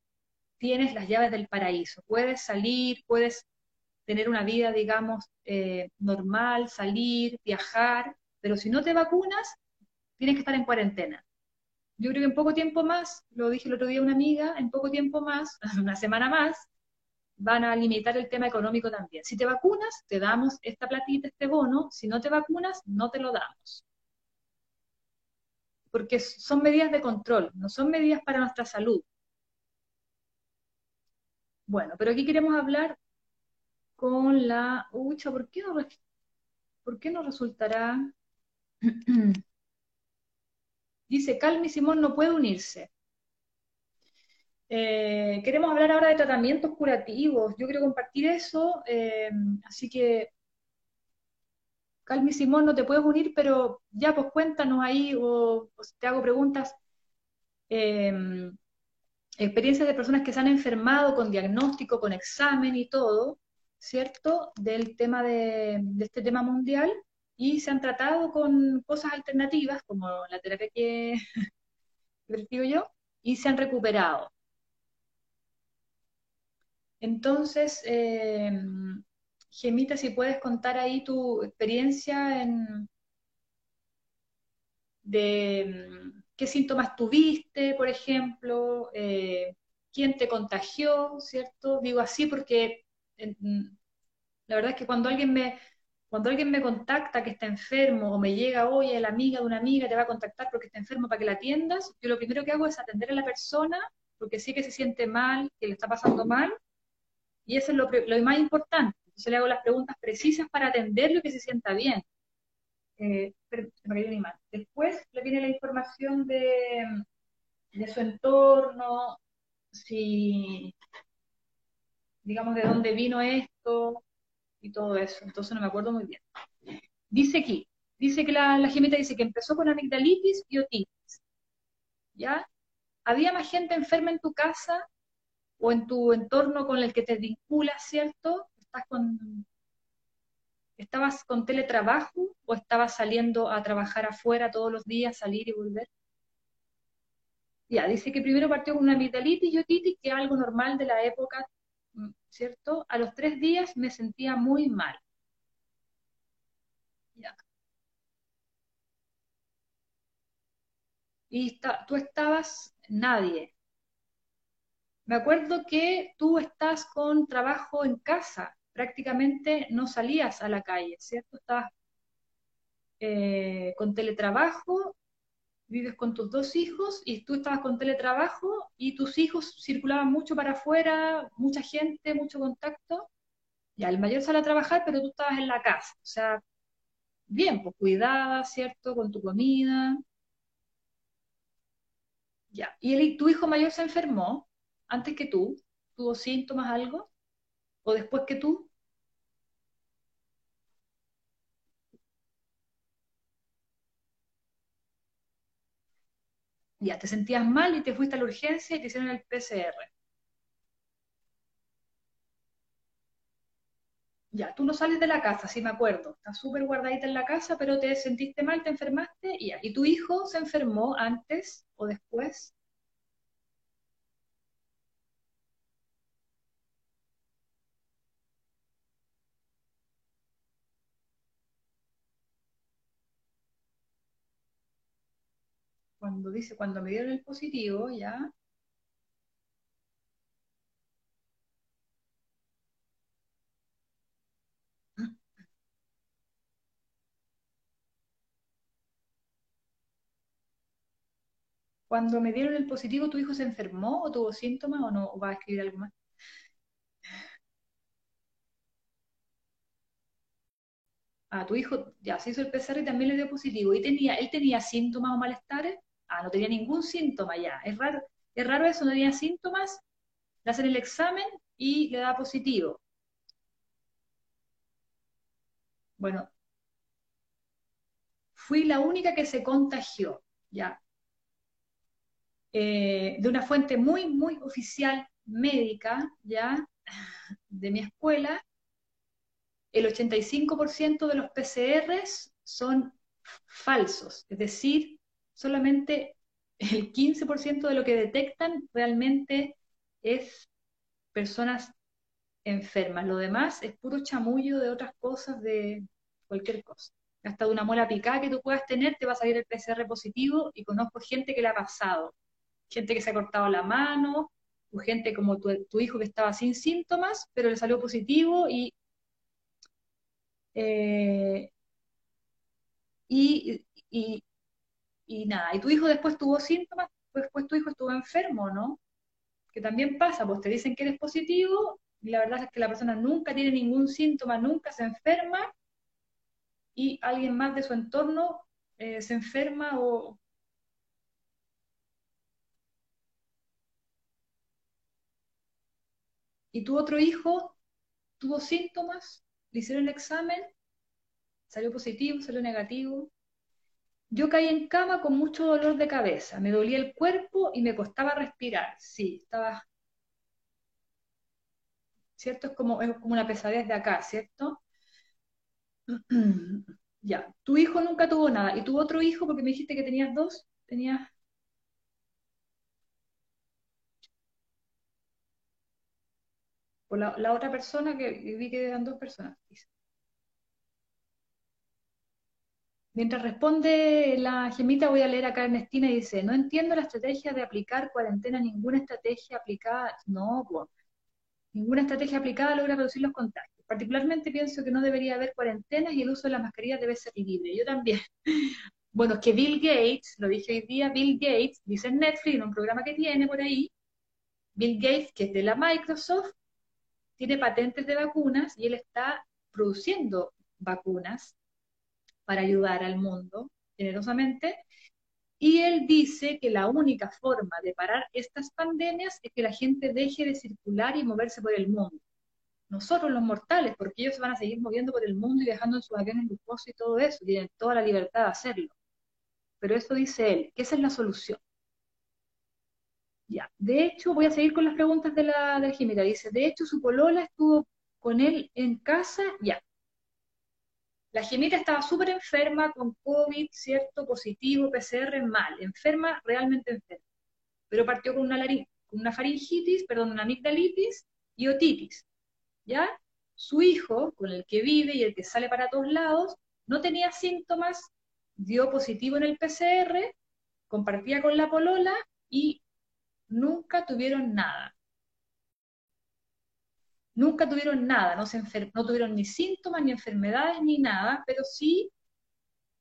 [SPEAKER 1] tienes las llaves del paraíso. Puedes salir, puedes tener una vida, digamos, eh, normal, salir, viajar, pero si no te vacunas, tienes que estar en cuarentena. Yo creo que en poco tiempo más, lo dije el otro día a una amiga, en poco tiempo más, [laughs] una semana más, van a limitar el tema económico también. Si te vacunas, te damos esta platita, este bono, si no te vacunas, no te lo damos. Porque son medidas de control, no son medidas para nuestra salud. Bueno, pero aquí queremos hablar con la... Ucha, ¿por qué no, ¿por qué no resultará? [clears throat] Dice, Calmi Simón no puede unirse. Eh, queremos hablar ahora de tratamientos curativos. Yo quiero compartir eso, eh, así que, Calmi Simón, no te puedes unir, pero ya pues cuéntanos ahí o, te hago preguntas. Eh, experiencias de personas que se han enfermado con diagnóstico, con examen y todo, ¿cierto? Del tema de, de este tema mundial y se han tratado con cosas alternativas, como la terapia que, [laughs] que yo, y se han recuperado. Entonces, eh, Gemita, si puedes contar ahí tu experiencia en de mm, qué síntomas tuviste, por ejemplo, eh, quién te contagió, ¿cierto? Digo así porque la verdad es que cuando alguien me cuando alguien me contacta que está enfermo o me llega, oye, la amiga de una amiga te va a contactar porque está enfermo para que la atiendas, yo lo primero que hago es atender a la persona porque sí que se siente mal, que le está pasando mal, y eso es lo, más importante. Entonces le hago las preguntas precisas para atenderlo y que se sienta bien. Eh, Después le viene la información de, de su entorno, si, digamos, de dónde vino esto y todo eso. Entonces no me acuerdo muy bien. Dice aquí, dice que la, la gemita dice que empezó con amigdalitis y otitis. ¿Ya? ¿Había más gente enferma en tu casa o en tu entorno con el que te vinculas, ¿cierto? ¿Estás con, ¿Estabas con teletrabajo o estabas saliendo a trabajar afuera todos los días, salir y volver? Ya, dice que primero partió con una amigdalitis y otitis, que es algo normal de la época, mm, ¿cierto? A los tres días me sentía muy mal. Ya. Y tú estabas nadie, me acuerdo que tú estás con trabajo en casa, prácticamente no salías a la calle, ¿cierto? Estabas eh, con teletrabajo, vives con tus dos hijos y tú estabas con teletrabajo y tus hijos circulaban mucho para afuera, mucha gente, mucho contacto. Ya, el mayor sale a trabajar, pero tú estabas en la casa, o sea, bien, pues cuidada, ¿cierto? Con tu comida. Ya, y tu hijo mayor se enfermó, antes que tú? ¿Tuvo síntomas, algo? ¿O después que tú? Ya, te sentías mal y te fuiste a la urgencia y te hicieron el PCR. Ya, tú no sales de la casa, sí me acuerdo. Estás súper guardadita en la casa, pero te sentiste mal, te enfermaste y ya. ¿Y tu hijo se enfermó antes o después? Cuando dice, cuando me dieron el positivo, ya, Cuando me dieron el positivo, ¿tu hijo se enfermó o tuvo síntomas o no? ¿O va a escribir algo más? Ah, tu hijo ya se hizo el PCR y también le dio positivo. ¿Y tenía, él tenía síntomas o malestares? Ah, no tenía ningún síntoma ya. Es raro, es raro eso, no tenía síntomas. Le hacen el examen y le da positivo. Bueno, fui la única que se contagió, ya. Eh, de una fuente muy, muy oficial médica, ya, [laughs] de mi escuela, el 85% de los PCRs son falsos, es decir, solamente el 15% de lo que detectan realmente es personas enfermas. Lo demás es puro chamullo de otras cosas, de cualquier cosa. Hasta de una mola picada que tú puedas tener, te va a salir el PCR positivo y conozco gente que le ha pasado gente que se ha cortado la mano, gente como tu, hijo que estaba sin síntomas, pero le salió positivo y, eh, y, nada, y tu hijo después tuvo síntomas, después tu hijo estuvo enfermo, ¿no? Que también pasa, pues te dicen que eres positivo, y la verdad es que la persona nunca tiene ningún síntoma, nunca se enferma, y alguien más de su entorno eh, se enferma o, y tu otro hijo tuvo síntomas, le hicieron el examen, salió positivo, salió negativo. Yo caí en cama con mucho dolor de cabeza, me dolía el cuerpo y me costaba respirar. Sí, estaba... ¿Cierto? Es como, es como una pesadez de acá, ¿cierto? [clears throat] ya, tu hijo nunca tuvo nada. ¿Y tu otro hijo, porque me dijiste que tenías dos? Tenías o la, otra persona que vi que eran dos personas. Mientras responde la gemita, voy a leer acá Ernestina y dice, no entiendo la estrategia de aplicar cuarentena, ninguna estrategia aplicada, no, ninguna estrategia aplicada logra reducir los contagios. Particularmente pienso que no debería haber cuarentenas y el uso de las mascarillas debe ser libre. Yo también. [laughs] Bueno, es que Bill Gates, lo dije hoy día, Bill Gates, dice en Netflix, en un programa que tiene por ahí, Bill Gates, que es de la Microsoft, tiene patentes de vacunas y él está produciendo vacunas para ayudar al mundo generosamente. Y él dice que la única forma de parar estas pandemias es que la gente deje de circular y moverse por el mundo. Nosotros los mortales, porque ellos van a seguir moviendo por el mundo y dejando en sus aviones lujosos y todo eso, tienen toda la libertad de hacerlo. Pero eso dice él, que esa es la solución. Ya, de hecho, voy a seguir con las preguntas de la, de Dice, de hecho, su polola estuvo con él en casa, ya. La Jimita estaba súper enferma con COVID, ¿cierto? Positivo, PCR, mal. Enferma, realmente enferma. Pero partió con una, con una faringitis, perdón, una amigdalitis y otitis. ¿Ya? Su hijo, con el que vive y el que sale para todos lados, no tenía síntomas, dio positivo en el PCR, compartía con la polola y nunca tuvieron nada. Nunca tuvieron nada, no, se no tuvieron ni síntomas, ni enfermedades, ni nada, pero sí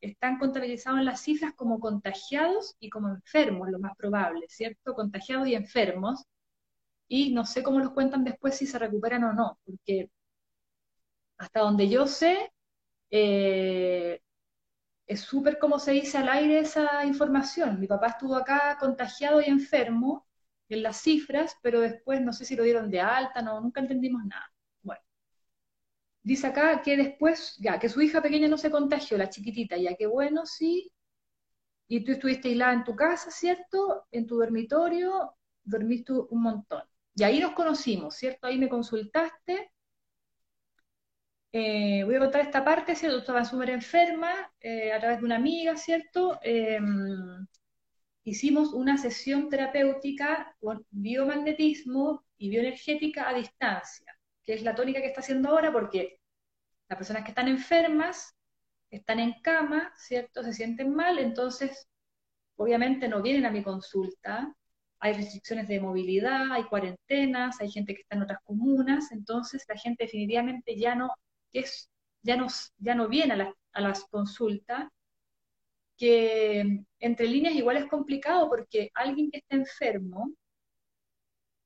[SPEAKER 1] están contabilizados en las cifras como contagiados y como enfermos, lo más probable, ¿cierto? Contagiados y enfermos. Y no sé cómo los cuentan después si se recuperan o no, porque hasta donde yo sé, eh, es súper como se dice al aire esa información. Mi papá estuvo acá contagiado y enfermo, en las cifras, pero después no sé si lo dieron de alta, no, nunca entendimos nada. Bueno, dice acá que después, ya, que su hija pequeña no se contagió, la chiquitita, ya que bueno, sí. Y tú estuviste aislada en tu casa, ¿cierto? En tu dormitorio, dormiste un montón. Y ahí nos conocimos, ¿cierto? Ahí me consultaste. Eh, voy a contar esta parte, ¿cierto? Estaba súper enferma eh, a través de una amiga, ¿cierto? Em, hicimos una sesión terapéutica con biomagnetismo y bioenergética a distancia, que es la tónica que está haciendo ahora porque las personas que están enfermas están en cama, ¿cierto? Se sienten mal, entonces obviamente no vienen a mi consulta, hay restricciones de movilidad, hay cuarentenas, hay gente que está en otras comunas, entonces la gente definitivamente ya no, es, ya no, ya no viene a, a las consultas, que entre líneas igual es complicado porque alguien que está enfermo,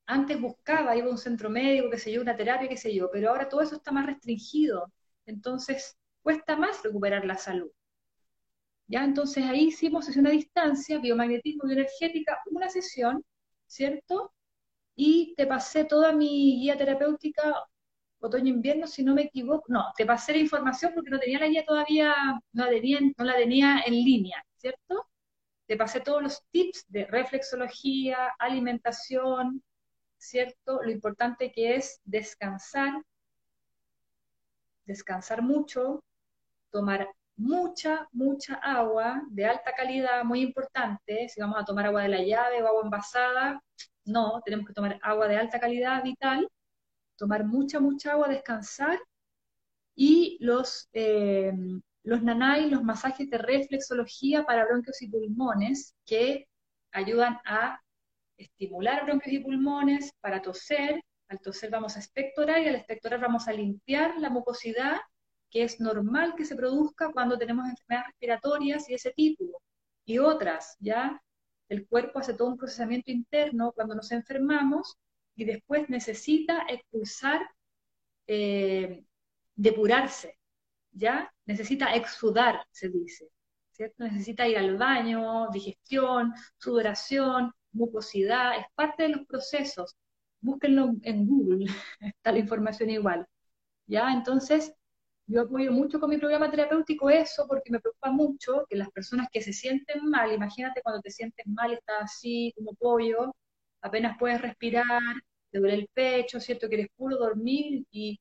[SPEAKER 1] antes buscaba, iba a un centro médico, qué sé yo, una terapia, qué sé yo, pero ahora todo eso está más restringido, entonces cuesta más recuperar la salud. ¿Ya? Entonces ahí hicimos sesión a distancia, biomagnetismo bioenergética, una sesión, ¿cierto? Y te pasé toda mi guía terapéutica otoño-invierno, si no me equivoco. No, te pasé la información porque no tenía la guía todavía, no la tenía, no la tenía en línea, ¿cierto? Te pasé todos los tips de reflexología, alimentación, ¿cierto? Lo importante que es descansar, descansar mucho, tomar mucha, mucha agua de alta calidad, muy importante. Si vamos a tomar agua de la llave o agua envasada, no, tenemos que tomar agua de alta calidad vital, tomar mucha, mucha agua, descansar y los, eh, los nanay, los masajes de reflexología para bronquios y pulmones que ayudan a estimular bronquios y pulmones, para toser, al toser vamos a expectorar y al expectorar vamos a limpiar la mucosidad que es normal que se produzca cuando tenemos enfermedades respiratorias y ese tipo, y otras, ¿ya? El cuerpo hace todo un procesamiento interno cuando nos enfermamos y después necesita expulsar, eh, depurarse, ¿ya? Necesita exudar, se dice. Necesita ir al baño, digestión, sudoración, mucosidad, es parte de los procesos. Búsquenlo en Google, [laughs] está la información igual, ¿ya? Entonces, yo apoyo mucho con mi programa terapéutico eso porque me preocupa mucho que las personas que se sienten mal, imagínate cuando te sientes mal, estás así como pollo, apenas puedes respirar, te duele el pecho, ¿cierto? Quieres puro dormir y,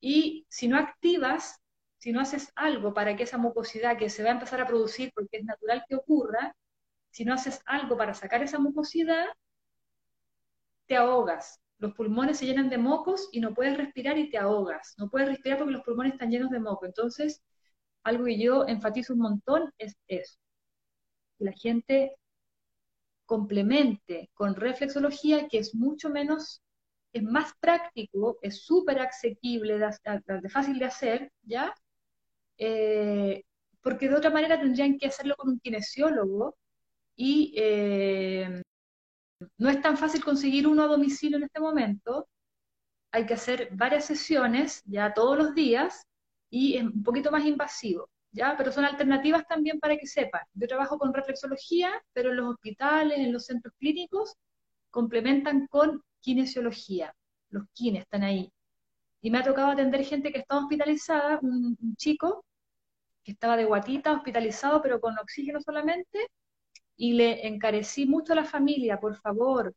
[SPEAKER 1] y si no activas, si no haces algo para que esa mucosidad que se va a empezar a producir porque es natural que ocurra, si no haces algo para sacar esa mucosidad, te ahogas, los pulmones se llenan de mocos y no puedes respirar y te ahogas. No puedes respirar porque los pulmones están llenos de moco. Entonces, algo que yo enfatizo un montón es eso. La gente complemente con reflexología, que es mucho menos, es más práctico, es súper asequible, de, fácil de hacer, ¿ya? Eh, porque de otra manera tendrían que hacerlo con un kinesiólogo y eh, no es tan fácil conseguir uno a domicilio en este momento, hay que hacer varias sesiones ya todos los días y es un poquito más invasivo, ¿ya? Pero son alternativas también para que sepan. Yo trabajo con reflexología, pero en los hospitales, en los centros clínicos, complementan con kinesiología. Los kines están ahí. Y me ha tocado atender gente que estaba hospitalizada, un, chico que estaba de guatita, hospitalizado, pero con oxígeno solamente, y le encarecí mucho a la familia, por favor,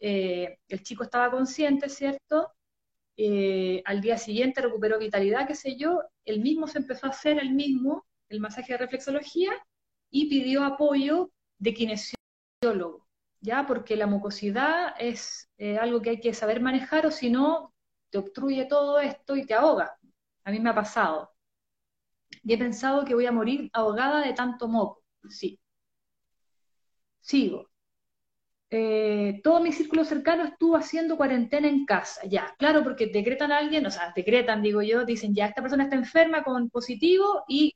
[SPEAKER 1] eh, el chico estaba consciente, ¿cierto? Eh, al día siguiente recuperó vitalidad, qué sé yo, él mismo se empezó a hacer el mismo, el masaje de reflexología, y pidió apoyo de kinesiólogo, ¿ya? Porque la mucosidad es eh, algo que hay que saber manejar, o si no, te obstruye todo esto y te ahoga. A mí me ha pasado. Y he pensado que voy a morir ahogada de tanto moco, sí. Sigo. Eh, todo mi círculo cercano estuvo haciendo cuarentena en casa, ya, claro, porque decretan a alguien, o sea, decretan, digo yo, dicen, ya, esta persona está enferma con positivo y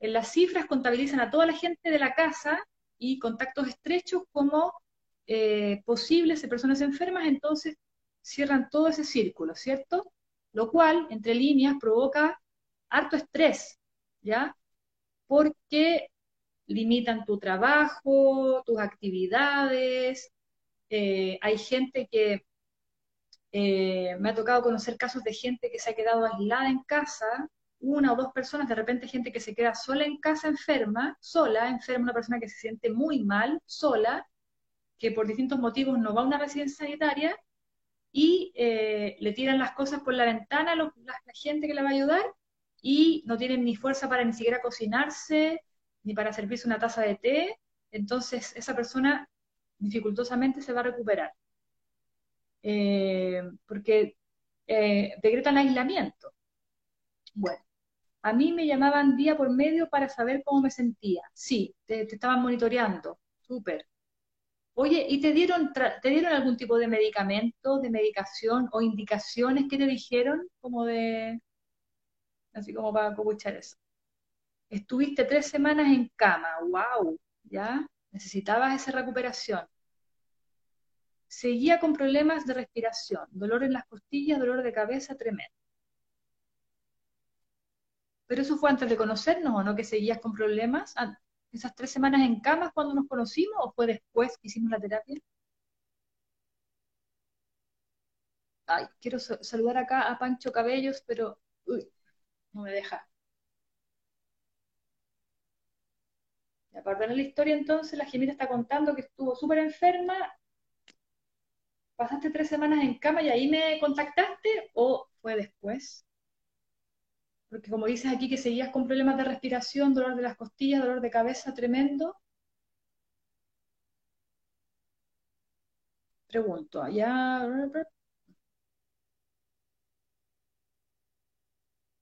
[SPEAKER 1] en las cifras contabilizan a toda la gente de la casa y contactos estrechos como eh, posibles de personas enfermas, entonces cierran todo ese círculo, ¿cierto? Lo cual, entre líneas, provoca harto estrés, ¿ya? Porque limitan tu trabajo, tus actividades. Eh, hay gente que Eh, me ha tocado conocer casos de gente que se ha quedado aislada en casa, una o dos personas, de repente gente que se queda sola en casa enferma, sola, enferma, una persona que se siente muy mal, sola, que por distintos motivos no va a una residencia sanitaria y eh, le tiran las cosas por la ventana a la, gente que le va a ayudar y no tienen ni fuerza para ni siquiera cocinarse, ni para servirse una taza de té, entonces esa persona dificultosamente se va a recuperar. Eh, porque eh, decretan aislamiento. Bueno, a mí me llamaban día por medio para saber cómo me sentía. Sí, te, estaban monitoreando. Súper. Oye, ¿y te dieron, te dieron algún tipo de medicamento, de medicación o indicaciones que te dijeron como de, así como para escuchar eso? Estuviste tres semanas en cama, wow, ¿ya? Necesitabas esa recuperación. Seguía con problemas de respiración, dolor en las costillas, dolor de cabeza tremendo. Pero eso fue antes de conocernos, ¿o no? Que seguías con problemas. Ah, ¿Esas tres semanas en cama cuando nos conocimos o fue después que hicimos la terapia? Ay, quiero saludar acá a Pancho Cabellos, pero no me deja. Para la historia entonces, la Gemita está contando que estuvo súper enferma, pasaste tres semanas en cama y ahí me contactaste o fue después? Porque como dices aquí que seguías con problemas de respiración, dolor de las costillas, dolor de cabeza tremendo. Pregunto, allá...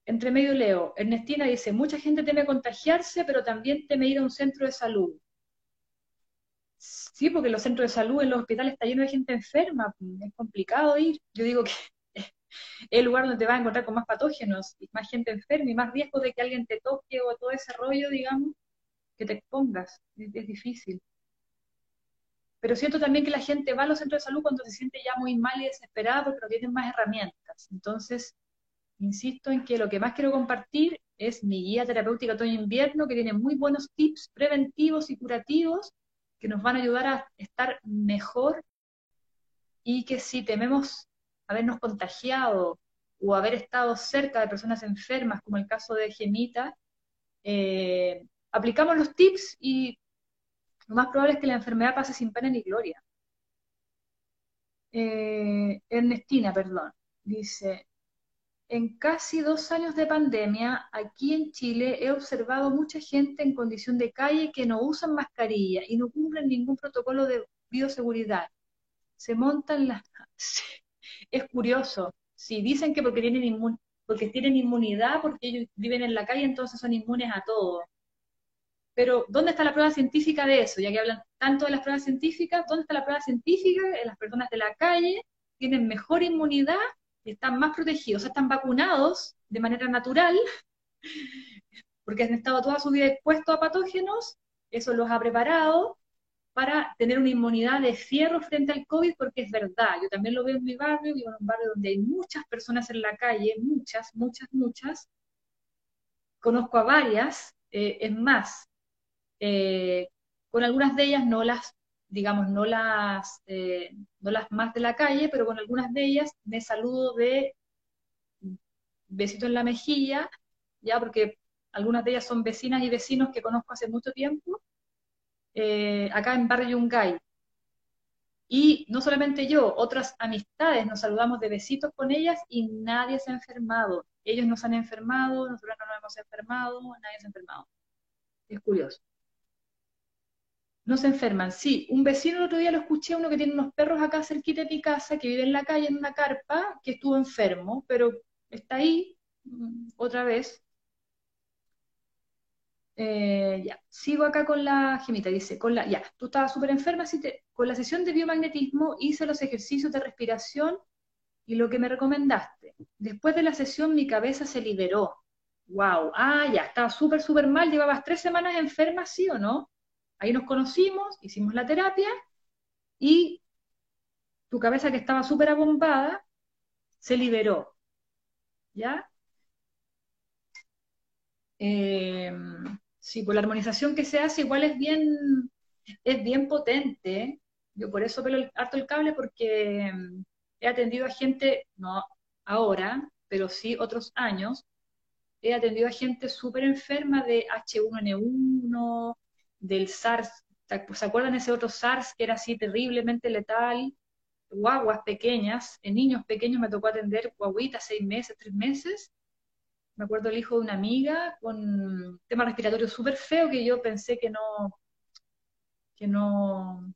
[SPEAKER 1] Entre medio leo, Ernestina dice, mucha gente teme contagiarse, pero también teme ir a un centro de salud. Sí, porque los centros de salud, en los hospitales está lleno de gente enferma, es complicado ir. Yo digo que [laughs] el lugar donde te vas a encontrar con más patógenos y más gente enferma y más riesgo de que alguien te toque o todo ese rollo, digamos, que te expongas. Es, difícil. Pero siento también que la gente va a los centros de salud cuando se siente ya muy mal y desesperado, pero tienen más herramientas. Entonces, insisto en que lo que más quiero compartir es mi guía terapéutica otoño-invierno, que tiene muy buenos tips preventivos y curativos que nos van a ayudar a estar mejor y que si tememos habernos contagiado o haber estado cerca de personas enfermas, como el caso de Gemita, eh, aplicamos los tips y lo más probable es que la enfermedad pase sin pena ni gloria. Eh, Ernestina, perdón, dice, en casi dos años de pandemia, aquí en Chile he observado mucha gente en condición de calle que no usan mascarilla y no cumplen ningún protocolo de bioseguridad. Se montan las... [laughs] es curioso. Si dicen que porque tienen, porque tienen inmunidad, porque ellos viven en la calle, entonces son inmunes a todo. Pero, ¿dónde está la prueba científica de eso? Ya que hablan tanto de las pruebas científicas, ¿dónde está la prueba científica? Las personas de la calle tienen mejor inmunidad están más protegidos, están vacunados de manera natural, porque han estado toda su vida expuestos a patógenos, eso los ha preparado para tener una inmunidad de fierro frente al COVID, porque es verdad, yo también lo veo en mi barrio, vivo en un barrio donde hay muchas personas en la calle, muchas, muchas, muchas, conozco a varias, eh, es más, eh, con algunas de ellas no las, digamos, no las, eh, no las más de la calle, pero con algunas de ellas me saludo de besito en la mejilla, ya porque algunas de ellas son vecinas y vecinos que conozco hace mucho tiempo, eh, acá en Barrio Yungay. Y no solamente yo, otras amistades, nos saludamos de besitos con ellas y nadie se ha enfermado. Ellos nos han enfermado, nosotros no nos hemos enfermado, nadie se ha enfermado. Es curioso. No se enferman, sí. Un vecino el otro día lo escuché, uno que tiene unos perros acá cerquita de mi casa, que vive en la calle en una carpa, que estuvo enfermo, pero está ahí mm, otra vez, eh, ya, sigo acá con la gemita, dice, con la, ya, tú estabas súper enferma, con la sesión de biomagnetismo hice los ejercicios de respiración y lo que me recomendaste. Después de la sesión mi cabeza se liberó. Wow, ah, ya, estaba súper, súper mal, llevabas tres semanas enferma, ¿sí o no? Ahí nos conocimos, hicimos la terapia y tu cabeza que estaba súper abombada se liberó. ¿Ya? Eh, Sí, pues la armonización que se hace igual es bien, es bien potente. Yo por eso pelo harto el cable porque mm, he atendido a gente, no ahora, pero sí otros años, he atendido a gente súper enferma de H1N1, del SARS, ¿se acuerdan ese otro SARS que era así terriblemente letal? Guaguas pequeñas, en niños pequeños me tocó atender guaguitas, seis meses, tres meses. Me acuerdo el hijo de una amiga con un tema respiratorio súper feo que yo pensé que no, que no,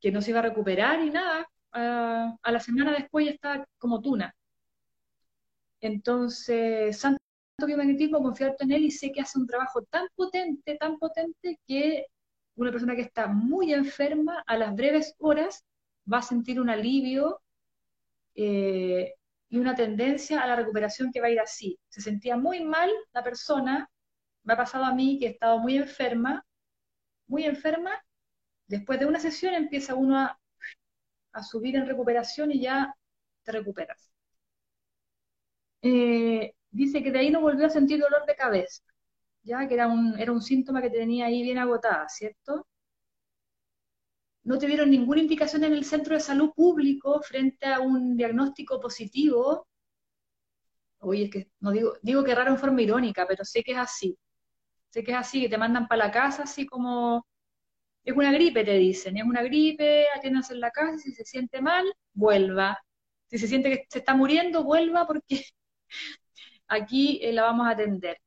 [SPEAKER 1] que no se iba a recuperar y nada. a la semana después ya estaba como tuna. Entonces, santo biomagnetismo, confiar en él y sé que hace un trabajo tan potente, tan potente que una persona que está muy enferma a las breves horas va a sentir un alivio eh, y una tendencia a la recuperación que va a ir así. Se sentía muy mal la persona, me ha pasado a mí que he estado muy enferma, muy enferma, después de una sesión empieza uno a, a subir en recuperación y ya te recuperas. Eh, dice que de ahí no volvió a sentir dolor de cabeza, ya que era un, era un síntoma que tenía ahí bien agotada, ¿cierto? No te dieron ninguna indicación en el centro de salud público frente a un diagnóstico positivo. Oye, es que no digo, digo que raro en forma irónica, pero sé que es así. Sé que es así, que te mandan para la casa así como, es una gripe, te dicen, es una gripe, atiéndanse en la casa, si se siente mal, vuelva. Si se siente que se está muriendo, vuelva porque [laughs] aquí eh, la vamos a atender.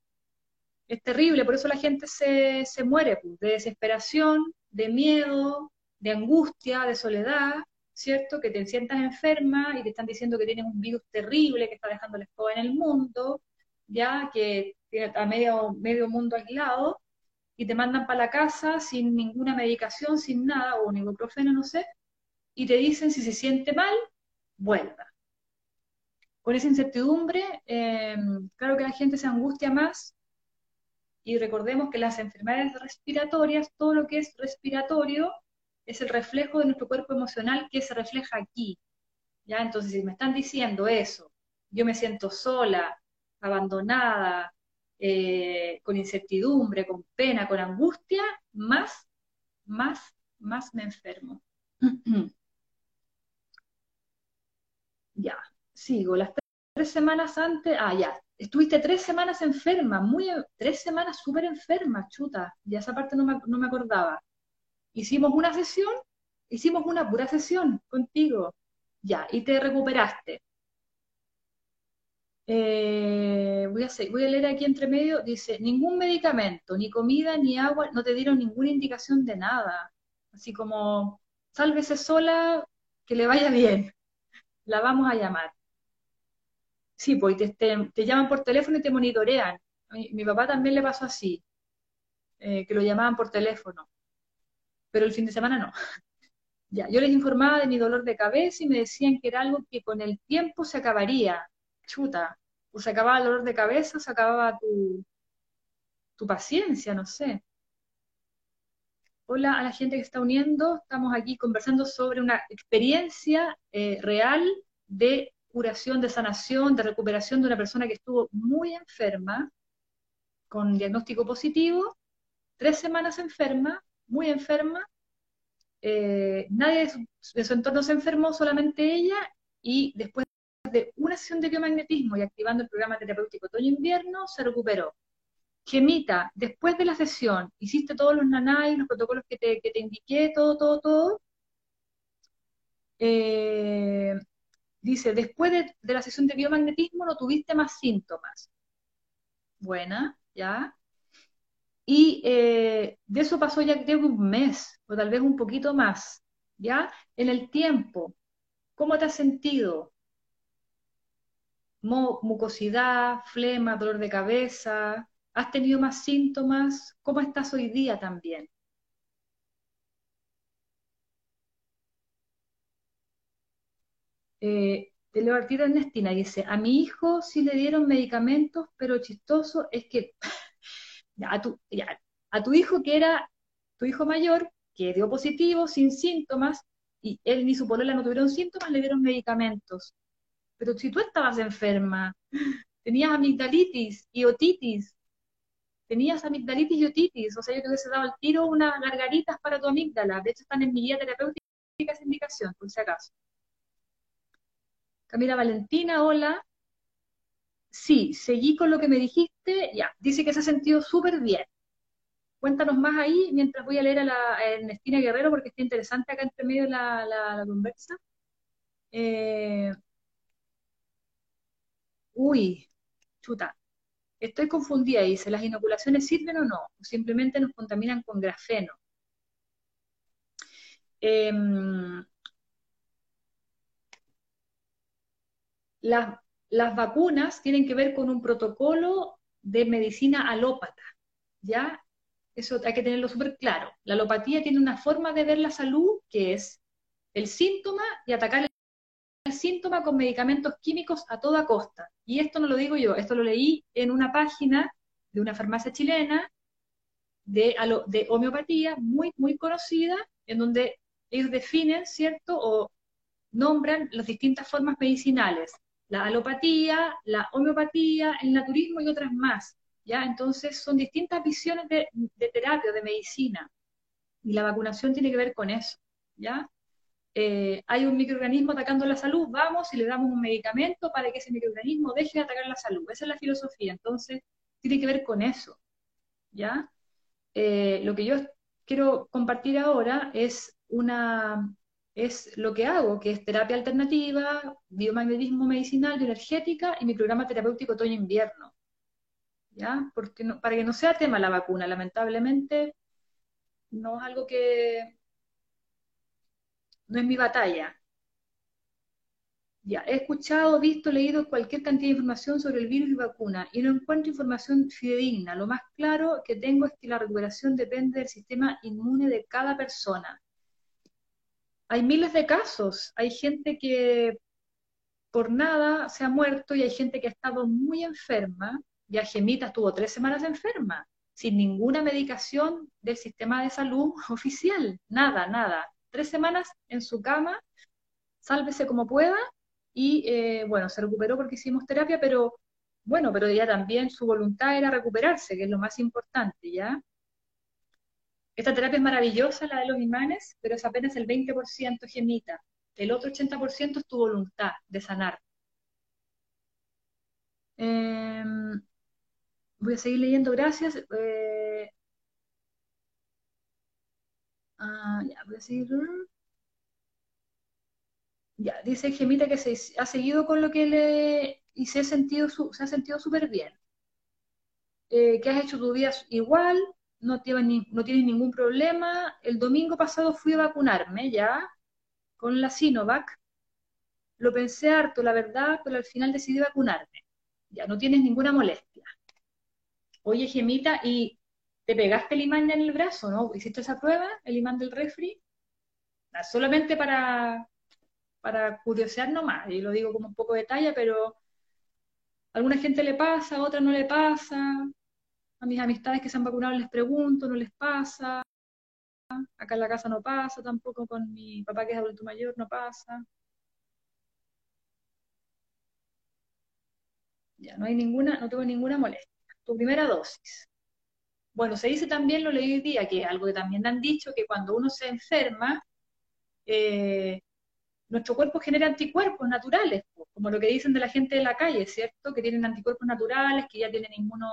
[SPEAKER 1] Es terrible, por eso la gente se, muere, pues, de desesperación, de miedo, de angustia, de soledad, ¿cierto? Que te sientas enferma y te están diciendo que tienes un virus terrible que está dejando la en el mundo, ya que tiene a medio, medio mundo aislado, y te mandan para la casa sin ninguna medicación, sin nada, o un ibuprofeno, no sé, y te dicen si se siente mal, vuelva con esa incertidumbre, eh, claro que la gente se angustia más y recordemos que las enfermedades respiratorias, todo lo que es respiratorio, es el reflejo de nuestro cuerpo emocional que se refleja aquí. ¿ya? Entonces, si me están diciendo eso, yo me siento sola, abandonada, eh, con incertidumbre, con pena, con angustia, más, más, más me enfermo. [clears throat] ya, sigo, las tres semanas antes, ah, ya, estuviste tres semanas enferma, muy, tres semanas súper enferma, chuta, ya esa parte no me, acordaba. Hicimos una sesión, hicimos una pura sesión contigo, ya, y te recuperaste. Eh, voy, a voy a leer aquí entre medio, dice, ningún medicamento, ni comida, ni agua, no te dieron ninguna indicación de nada. Así como, sálvese sola, que le vaya bien. La vamos a llamar. Sí, pues te, llaman por teléfono y te monitorean. Mi, mi papá también le pasó así, eh, que lo llamaban por teléfono, pero el fin de semana no. [laughs] ya, yo les informaba de mi dolor de cabeza y me decían que era algo que con el tiempo se acabaría. Chuta, o se acababa el dolor de cabeza, o se acababa tu, tu paciencia, no sé. Hola a la gente que está uniendo, estamos aquí conversando sobre una experiencia eh, real de curación, de sanación, de recuperación de una persona que estuvo muy enferma, con diagnóstico positivo, tres semanas enferma, muy enferma, eh, nadie de su, entorno se enfermó, solamente ella, y después de una sesión de biomagnetismo y activando el programa terapéutico otoño-invierno, se recuperó. Gemita, después de la sesión, hiciste todos los nanay, los protocolos que te, que te indiqué, todo, todo, todo. Eh, Dice, después de, la sesión de biomagnetismo no tuviste más síntomas. Buena, ¿ya? Y eh, de eso pasó ya creo un mes, o tal vez un poquito más, ¿ya? En el tiempo, ¿cómo te has sentido? mucosidad, flema, dolor de cabeza, ¿has tenido más síntomas? ¿Cómo estás hoy día también? Eh, Ernestina Ernestina dice, a mi hijo sí le dieron medicamentos, pero chistoso es que [laughs] a, tu, a hijo que era tu hijo mayor, que dio positivo, sin síntomas, y él ni su polola no tuvieron síntomas, le dieron medicamentos. Pero si tú estabas enferma, tenías amigdalitis y otitis, tenías amigdalitis y otitis, o sea, yo te hubiese dado al tiro unas gargaritas para tu amígdala, de hecho están en mi guía terapéutica esa indicación, por si acaso. Camila Valentina, hola. Sí, seguí con lo que me dijiste, ya, dice que se ha sentido súper bien. Cuéntanos más ahí mientras voy a leer a, la, Ernestina Guerrero porque está interesante acá entre medio la, conversa. Eh, uy, chuta, estoy confundida, dice, ¿las inoculaciones sirven o no? ¿O simplemente nos contaminan con grafeno? Em, las, las vacunas tienen que ver con un protocolo de medicina alópata, ¿ya? Eso hay que tenerlo súper claro. La alopatía tiene una forma de ver la salud que es el síntoma y atacar el síntoma con medicamentos químicos a toda costa. Y esto no lo digo yo, esto lo leí en una página de una farmacia chilena de, de homeopatía muy, muy conocida, en donde ellos definen, ¿cierto? O nombran las distintas formas medicinales la alopatía, la homeopatía, el naturismo y otras más. ¿ya? Entonces son distintas visiones de, terapia, de medicina. Y la vacunación tiene que ver con eso. ¿ya? Eh, hay un microorganismo atacando la salud, vamos y le damos un medicamento para que ese microorganismo deje de atacar la salud. Esa es la filosofía. Entonces, tiene que ver con eso. ¿ya? Eh, lo que yo quiero compartir ahora es una, es lo que hago, que es terapia alternativa, biomagnetismo medicinal, bioenergética y mi programa terapéutico otoño-invierno. ¿Ya? Porque para que no sea tema la vacuna, lamentablemente no es algo que no es mi batalla. Ya, he escuchado, visto, leído cualquier cantidad de información sobre el virus y vacuna y no encuentro información fidedigna. Lo más claro que tengo es que la recuperación depende del sistema inmune de cada persona hay miles de casos. Hay gente que por nada se ha muerto y hay gente que ha estado muy enferma. Ya Gemita estuvo tres semanas enferma, sin ninguna medicación del sistema de salud [laughs] oficial. Nada, nada. Tres semanas en su cama, sálvese como pueda. Y eh, bueno, se recuperó porque hicimos terapia, pero bueno, pero ya también su voluntad era recuperarse, que es lo más importante, ¿ya? Esta terapia es maravillosa, la de los imanes, pero es apenas el 20% gemita. El otro 80% es tu voluntad de sanar. Em, voy a seguir leyendo, gracias. Eh, ah, ya, voy a seguir. Ya, dice Gemita que se ha seguido con lo que le... y se ha sentido súper bien. Eh, que has hecho tu vida igual, no tienes, no ningún problema. El domingo pasado fui a vacunarme ya con la Sinovac. Lo pensé harto, la verdad, pero al final decidí vacunarme. Ya no tienes ninguna molestia. Oye, Gemita, ¿y te pegaste el imán en el brazo, no? ¿Hiciste esa prueba, el imán del refri? Ah, solamente para, para curiosear nomás, y lo digo como un poco de talla, pero a alguna gente le pasa, a otra no le pasa, a mis amistades que se han vacunado les pregunto, no les pasa. Acá en la casa no pasa, tampoco con mi papá que es adulto mayor no pasa. Ya, no hay ninguna, no tengo ninguna molestia. Tu primera dosis. Bueno, se dice también, lo leí hoy día, que algo que también han dicho, que cuando uno se enferma, eh, nuestro cuerpo genera anticuerpos naturales, como lo que dicen de la gente de la calle, ¿cierto? Que tienen anticuerpos naturales, que ya tienen inmuno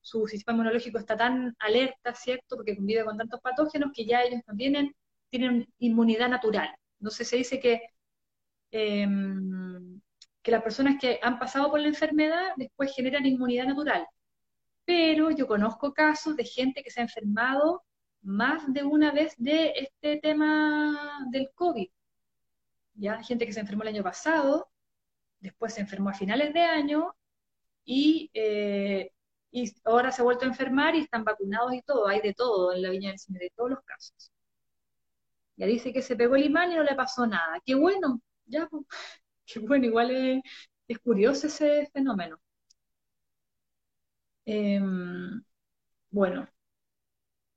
[SPEAKER 1] su sistema inmunológico está tan alerta, ¿cierto? Porque convive con tantos patógenos que ya ellos no tienen, tienen inmunidad natural. Entonces se dice que, em, que las personas que han pasado por la enfermedad después generan inmunidad natural. Pero yo conozco casos de gente que se ha enfermado más de una vez de este tema del COVID. Ya, gente que se enfermó el año pasado, después se enfermó a finales de año y eh, y ahora se ha vuelto a enfermar y están vacunados y todo, hay de todo en la Viña del Señor, de todos los casos. Ya dice que se pegó el imán y no le pasó nada. Qué bueno, ya, [laughs] qué bueno, igual es, curioso ese fenómeno. Em, bueno,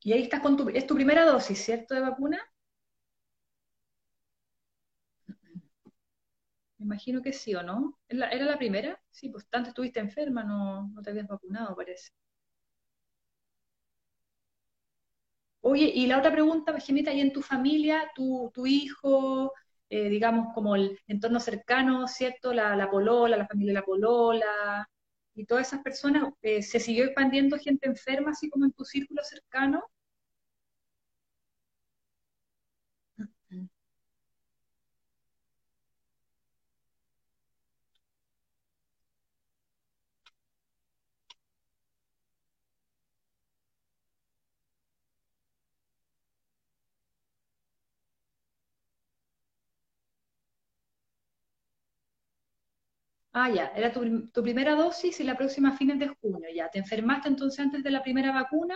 [SPEAKER 1] y ahí estás con tu, es tu primera dosis, ¿cierto, de vacuna? Imagino que sí o no. ¿Era la primera? Sí, pues tanto estuviste enferma, no, no te habías vacunado, parece. Oye, y la otra pregunta, Gemita, ¿y en tu familia, tu, tu hijo, eh, digamos, como el entorno cercano, ¿cierto? La, la, polola, la familia de la polola, y todas esas personas, eh, ¿se siguió expandiendo gente enferma, así como en tu círculo cercano? Ah, ya, era tu, primera dosis y la próxima a fines de junio, ya. ¿Te enfermaste entonces antes de la primera vacuna?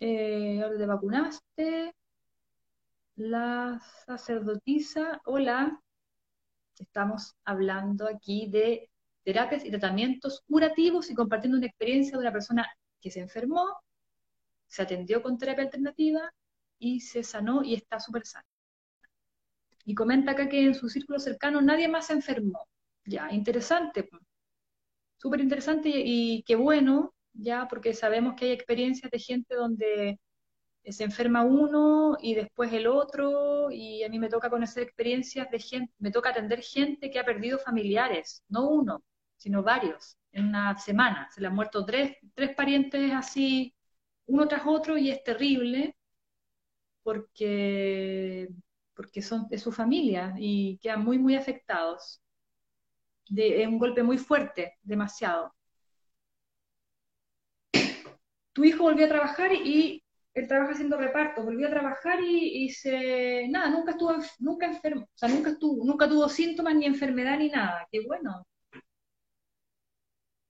[SPEAKER 1] Eh, ¿Te vacunaste? La sacerdotisa, hola. Estamos hablando aquí de terapias y tratamientos curativos y compartiendo una experiencia de una persona que se enfermó, se atendió con terapia alternativa y se sanó y está súper sana. Y comenta acá que en su círculo cercano nadie más se enfermó. Ya, interesante, súper interesante y, qué bueno, ya, porque sabemos que hay experiencias de gente donde se enferma uno y después el otro, y a mí me toca conocer experiencias de gente, me toca atender gente que ha perdido familiares, no uno, sino varios, en una semana. Se le han muerto tres, tres parientes así, uno tras otro, y es terrible porque, porque son de su familia y quedan muy, muy afectados de, es un golpe muy fuerte, demasiado. Tu hijo volvió a trabajar y él trabaja haciendo repartos, volvió a trabajar y, se, nada, nunca estuvo, nunca enfermo, o sea, nunca estuvo, nunca tuvo síntomas ni enfermedad ni nada, qué bueno.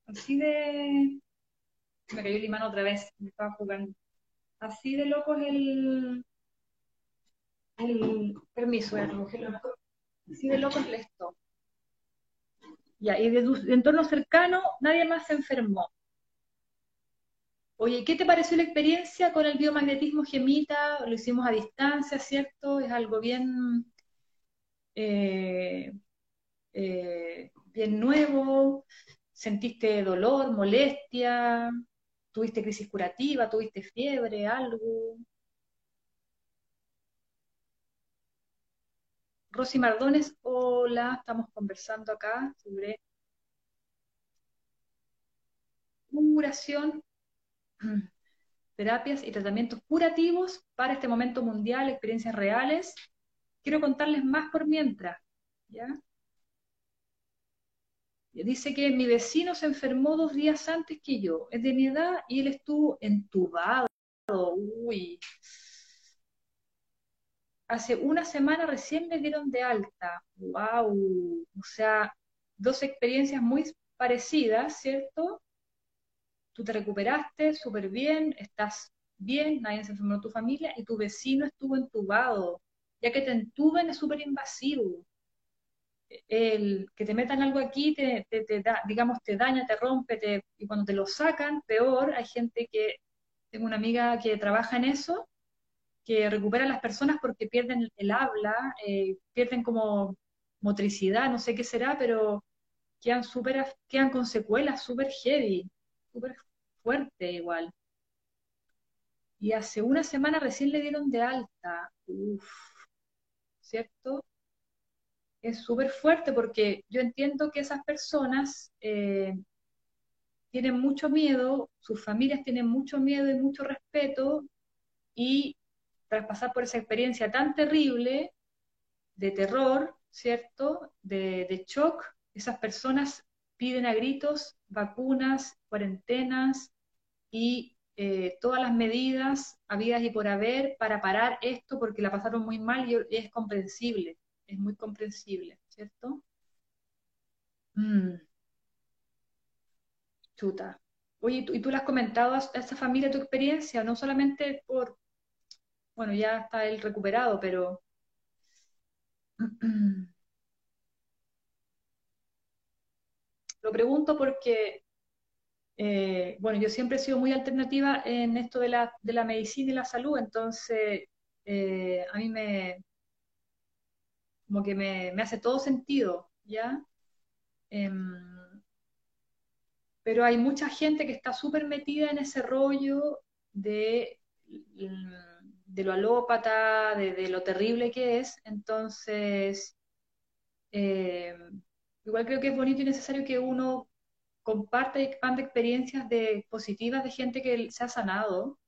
[SPEAKER 1] Así de, me cayó el imán otra vez, me estaba jugando. Así de loco es el, el permiso, así de loco es esto. Ya, y de tu entorno cercano nadie más se enfermó. Oye, ¿qué te pareció la experiencia con el biomagnetismo gemita? Lo hicimos a distancia, ¿cierto? Es algo bien, eh, eh, bien nuevo. ¿Sentiste dolor, molestia? ¿Tuviste crisis curativa? ¿Tuviste fiebre, algo? Rosy Mardones, hola, estamos conversando acá sobre curación, [clears throat] terapias y tratamientos curativos para este momento mundial, experiencias reales. Quiero contarles más por mientras, ¿ya? Dice que mi vecino se enfermó dos días antes que yo, es de mi edad y él estuvo entubado. Uy, hace una semana recién me dieron de alta. ¡Wow! O sea, dos experiencias muy parecidas, ¿cierto? Tú te recuperaste súper bien, estás bien, nadie se enfermó en tu familia y tu vecino estuvo entubado. Ya que te entuben es súper invasivo. El que te metan algo aquí, te, da, digamos, te daña, te rompe, y cuando te lo sacan, peor, hay gente que, tengo una amiga que trabaja en eso, que recupera a las personas porque pierden el habla, eh, pierden como motricidad, no sé qué será, pero quedan, super, quedan con secuelas súper heavy, súper fuerte igual. Y hace una semana recién le dieron de alta. Uf, ¿cierto? Es súper fuerte porque yo entiendo que esas personas eh, tienen mucho miedo, sus familias tienen mucho miedo y mucho respeto, y tras pasar por esa experiencia tan terrible de terror, ¿cierto? De, shock, esas personas piden a gritos vacunas, cuarentenas y eh, todas las medidas habidas y por haber para parar esto porque la pasaron muy mal y es comprensible, es muy comprensible, ¿cierto? Mm. Chuta. Oye, ¿y tú le has comentado a esa familia tu experiencia? No solamente por, bueno, ya está él recuperado, pero [clears throat] lo pregunto porque, eh, bueno, yo siempre he sido muy alternativa en esto de la, de la medicina y la salud, entonces eh, a mí me, como que me, hace todo sentido, ¿ya? Em, pero hay mucha gente que está súper metida en ese rollo de de lo alópata, de, lo terrible que es. Entonces, eh, igual creo que es bonito y necesario que uno comparta y expanda experiencias de, positivas de gente que se ha sanado,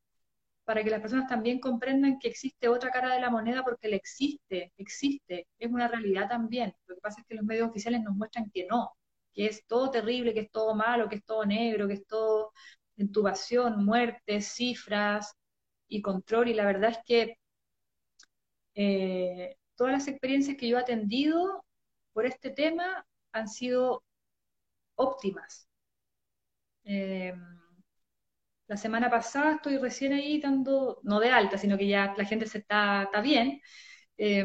[SPEAKER 1] para que las personas también comprendan que existe otra cara de la moneda porque le existe, existe, es una realidad también. Lo que pasa es que los medios oficiales nos muestran que no, que es todo terrible, que es todo malo, que es todo negro, que es todo intubación, muertes, cifras y control. Y la verdad es que eh, todas las experiencias que yo he atendido por este tema han sido óptimas. Eh, la semana pasada estoy recién ahí dando, no de alta, sino que ya la gente se está, está bien. Eh,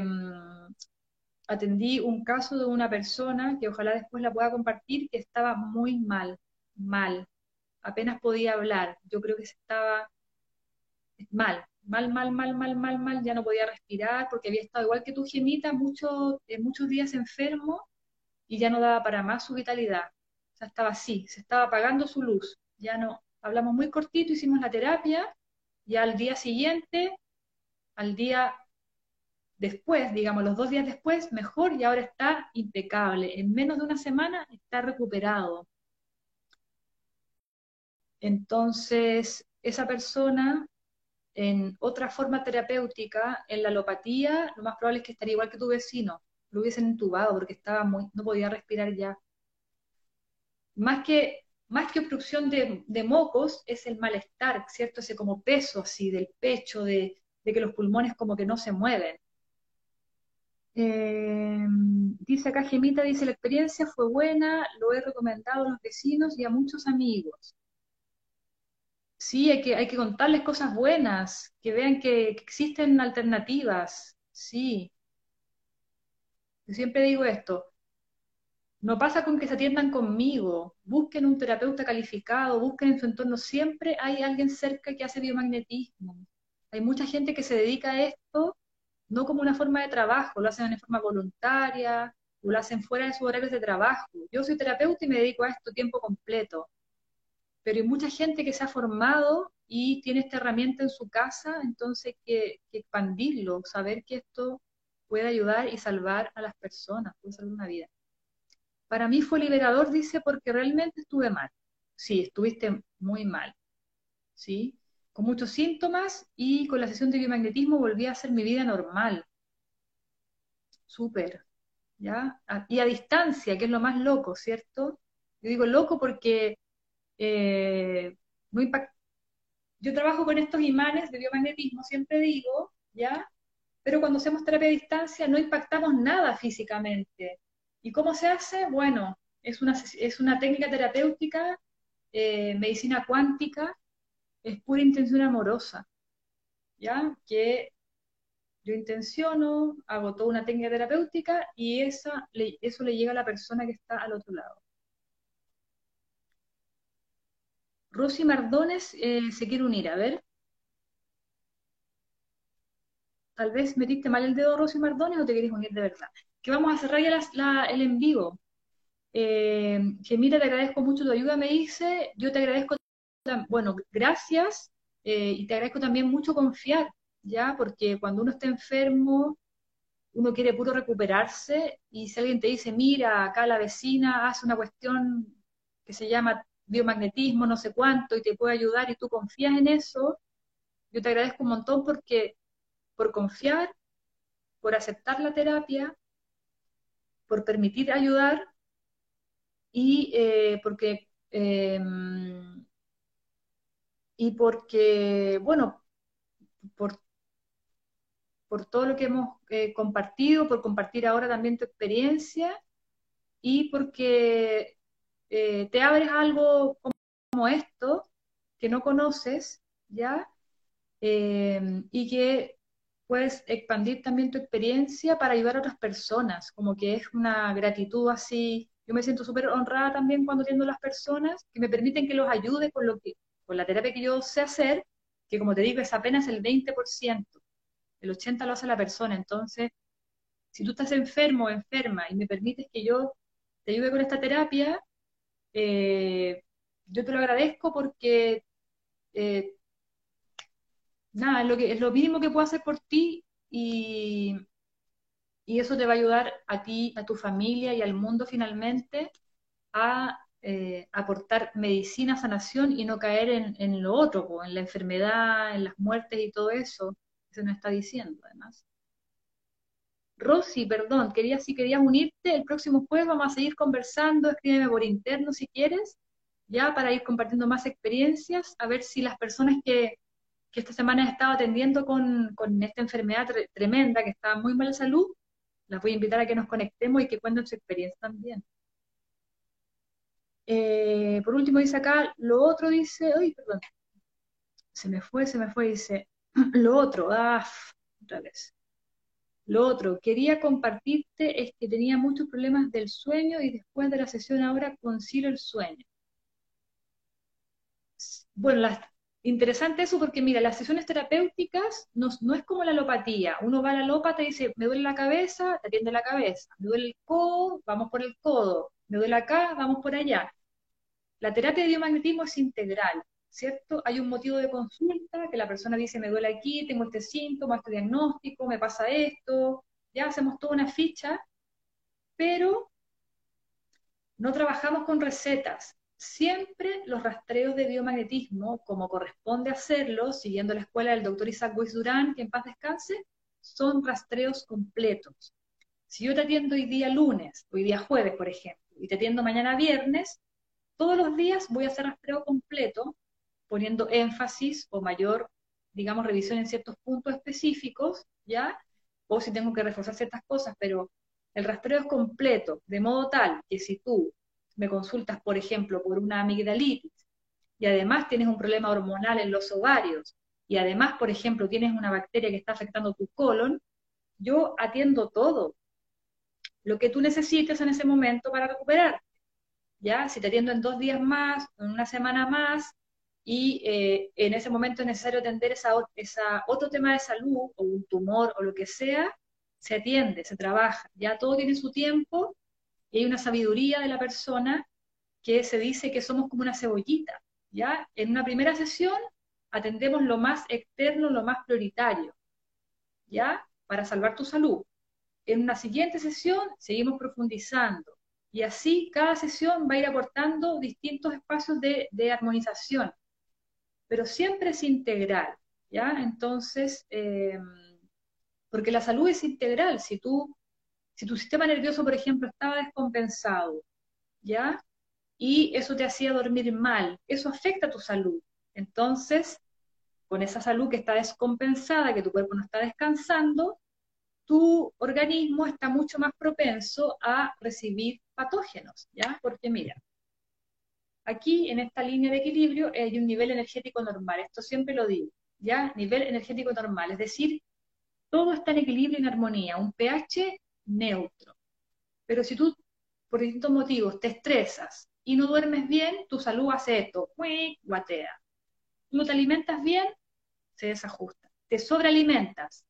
[SPEAKER 1] atendí un caso de una persona que ojalá después la pueda compartir, que estaba muy mal, mal, apenas podía hablar. Yo creo que se estaba mal, mal, mal, mal, mal, mal, mal, ya no podía respirar porque había estado igual que tu gemita muchos, muchos días enfermo y ya no daba para más su vitalidad. O sea, estaba así, se estaba apagando su luz. Ya no, hablamos muy cortito, hicimos la terapia y al día siguiente, al día después, digamos, los dos días después, mejor y ahora está impecable. En menos de una semana está recuperado. Entonces, esa persona en otra forma terapéutica, en la alopatía, lo más probable es que estaría igual que tu vecino, lo hubiesen intubado porque estaba muy, no podía respirar ya. Más que, más que obstrucción de, mocos, es el malestar, ¿cierto? Ese como peso así del pecho, de, que los pulmones como que no se mueven. Eh, dice acá Gemita, dice, la experiencia fue buena, lo he recomendado a los vecinos y a muchos amigos. Sí, hay que, hay que contarles cosas buenas, que vean que, existen alternativas. Sí. Yo siempre digo esto, no pasa con que se atiendan conmigo, busquen un terapeuta calificado, busquen en su entorno, siempre hay alguien cerca que hace biomagnetismo. Hay mucha gente que se dedica a esto no como una forma de trabajo, lo hacen de forma voluntaria o lo hacen fuera de sus horarios de trabajo. Yo soy terapeuta y me dedico a esto tiempo completo pero hay mucha gente que se ha formado y tiene esta herramienta en su casa, entonces hay que, expandirlo, saber que esto puede ayudar y salvar a las personas, puede salvar una vida. Para mí fue liberador, dice, porque realmente estuve mal. Sí, estuviste muy mal. ¿Sí? Con muchos síntomas y con la sesión de biomagnetismo volví a hacer mi vida normal. Súper. ¿Ya? Y a distancia, que es lo más loco, ¿cierto? Yo digo loco porque eh, Yo trabajo con estos imanes de biomagnetismo, siempre digo, ¿ya? Pero cuando hacemos terapia a distancia no impactamos nada físicamente. ¿Y cómo se hace? Bueno, es una, es una técnica terapéutica, eh, medicina cuántica, es pura intención amorosa, ¿ya? Que yo intenciono, hago toda una técnica terapéutica y esa, eso le llega a la persona que está al otro lado. Rosy Mardones eh, se quiere unir, a ver. Tal vez metiste mal el dedo, Rosy Mardones, o te querés unir de verdad. Que vamos a cerrar ya el en vivo. Eh, que mira, te agradezco mucho tu ayuda, me dice. Yo te agradezco, bueno, gracias. Eh, y te agradezco también mucho confiar, ¿ya? Porque cuando uno está enfermo, uno quiere puro recuperarse. Y si alguien te dice, mira, acá la vecina hace una cuestión que se llama biomagnetismo, no sé cuánto, y te puede ayudar y tú confías en eso, yo te agradezco un montón porque por confiar, por aceptar la terapia, por permitir ayudar y eh, porque em, y porque bueno por, por todo lo que hemos eh, compartido, por compartir ahora también tu experiencia y porque eh, te abres algo como, esto, que no conoces, ¿ya? Eh, y que puedes expandir también tu experiencia para ayudar a otras personas, como que es una gratitud así. Yo me siento súper honrada también cuando atiendo a las personas que me permiten que los ayude con, lo que, con la terapia que yo sé hacer, que como te digo es apenas el 20%, el 80% lo hace la persona. Entonces, si tú estás enfermo o enferma y me permites que yo te ayude con esta terapia, eh, yo te lo agradezco porque eh, nada, es lo, que, es lo mínimo que puedo hacer por ti y, y eso te va a ayudar a ti, a tu familia y al mundo finalmente a eh, aportar medicina, sanación y no caer en, lo otro, en la enfermedad, en las muertes y todo eso se nos está diciendo además. Rosy, perdón, quería, si querías unirte, el próximo jueves vamos a seguir conversando, escríbeme por interno si quieres, ya para ir compartiendo más experiencias, a ver si las personas que, esta semana he estado atendiendo con, esta enfermedad tremenda, que está muy mal de salud, las voy a invitar a que nos conectemos y que cuenten su experiencia también. Eh, por último dice acá, lo otro dice, uy, perdón, se me fue, se me fue, dice, [clears throat] lo otro, ah, otra vez. Lo otro, quería compartirte es que tenía muchos problemas del sueño y después de la sesión ahora concilio el sueño. Bueno, interesante eso porque mira, las sesiones terapéuticas no, es como la alopatía. Uno va a la alópata y dice, me duele la cabeza, te atiende la cabeza. Me duele el codo, vamos por el codo. Me duele acá, vamos por allá. La terapia de biomagnetismo es integral. ¿Cierto? Hay un motivo de consulta, que la persona dice, me duele aquí, tengo este síntoma, este diagnóstico, me pasa esto, ya hacemos toda una ficha, pero no trabajamos con recetas. Siempre los rastreos de biomagnetismo, como corresponde hacerlo, siguiendo la escuela del doctor Isaac Weiss Durán, que en paz descanse, son rastreos completos. Si yo te atiendo hoy día lunes, hoy día jueves, por ejemplo, y te atiendo mañana viernes, todos los días voy a hacer rastreo completo poniendo énfasis o mayor, digamos, revisión en ciertos puntos específicos, ¿ya? O si tengo que reforzar ciertas cosas, pero el rastreo es completo, de modo tal que si tú me consultas, por ejemplo, por una amigdalitis, y además tienes un problema hormonal en los ovarios, y además, por ejemplo, tienes una bacteria que está afectando tu colon, yo atiendo todo lo que tú necesites en ese momento para recuperar. ¿Ya? Si te atiendo en dos días más, en una semana más, y eh, en ese momento es necesario atender esa, otro tema de salud o un tumor o lo que sea, se atiende, se trabaja, ya todo tiene su tiempo y hay una sabiduría de la persona que se dice que somos como una cebollita, ¿ya? En una primera sesión atendemos lo más externo, lo más prioritario, ¿ya? Para salvar tu salud. En una siguiente sesión seguimos profundizando y así cada sesión va a ir aportando distintos espacios de armonización pero siempre es integral, ¿ya? Entonces, eh, porque la salud es integral, si tú, si tu sistema nervioso, por ejemplo, estaba descompensado, ¿ya? Y eso te hacía dormir mal, eso afecta a tu salud. Entonces, con esa salud que está descompensada, que tu cuerpo no está descansando, tu organismo está mucho más propenso a recibir patógenos, ¿ya? Porque mira, Aquí, en esta línea de equilibrio, hay un nivel energético normal. Esto siempre lo digo, ¿ya? Nivel energético normal. Es decir, todo está en equilibrio y en armonía, un pH neutro. Pero si tú, por distintos motivos, te estresas y no duermes bien, tu salud hace esto, guatea. No te alimentas bien, se desajusta. Te sobrealimentas,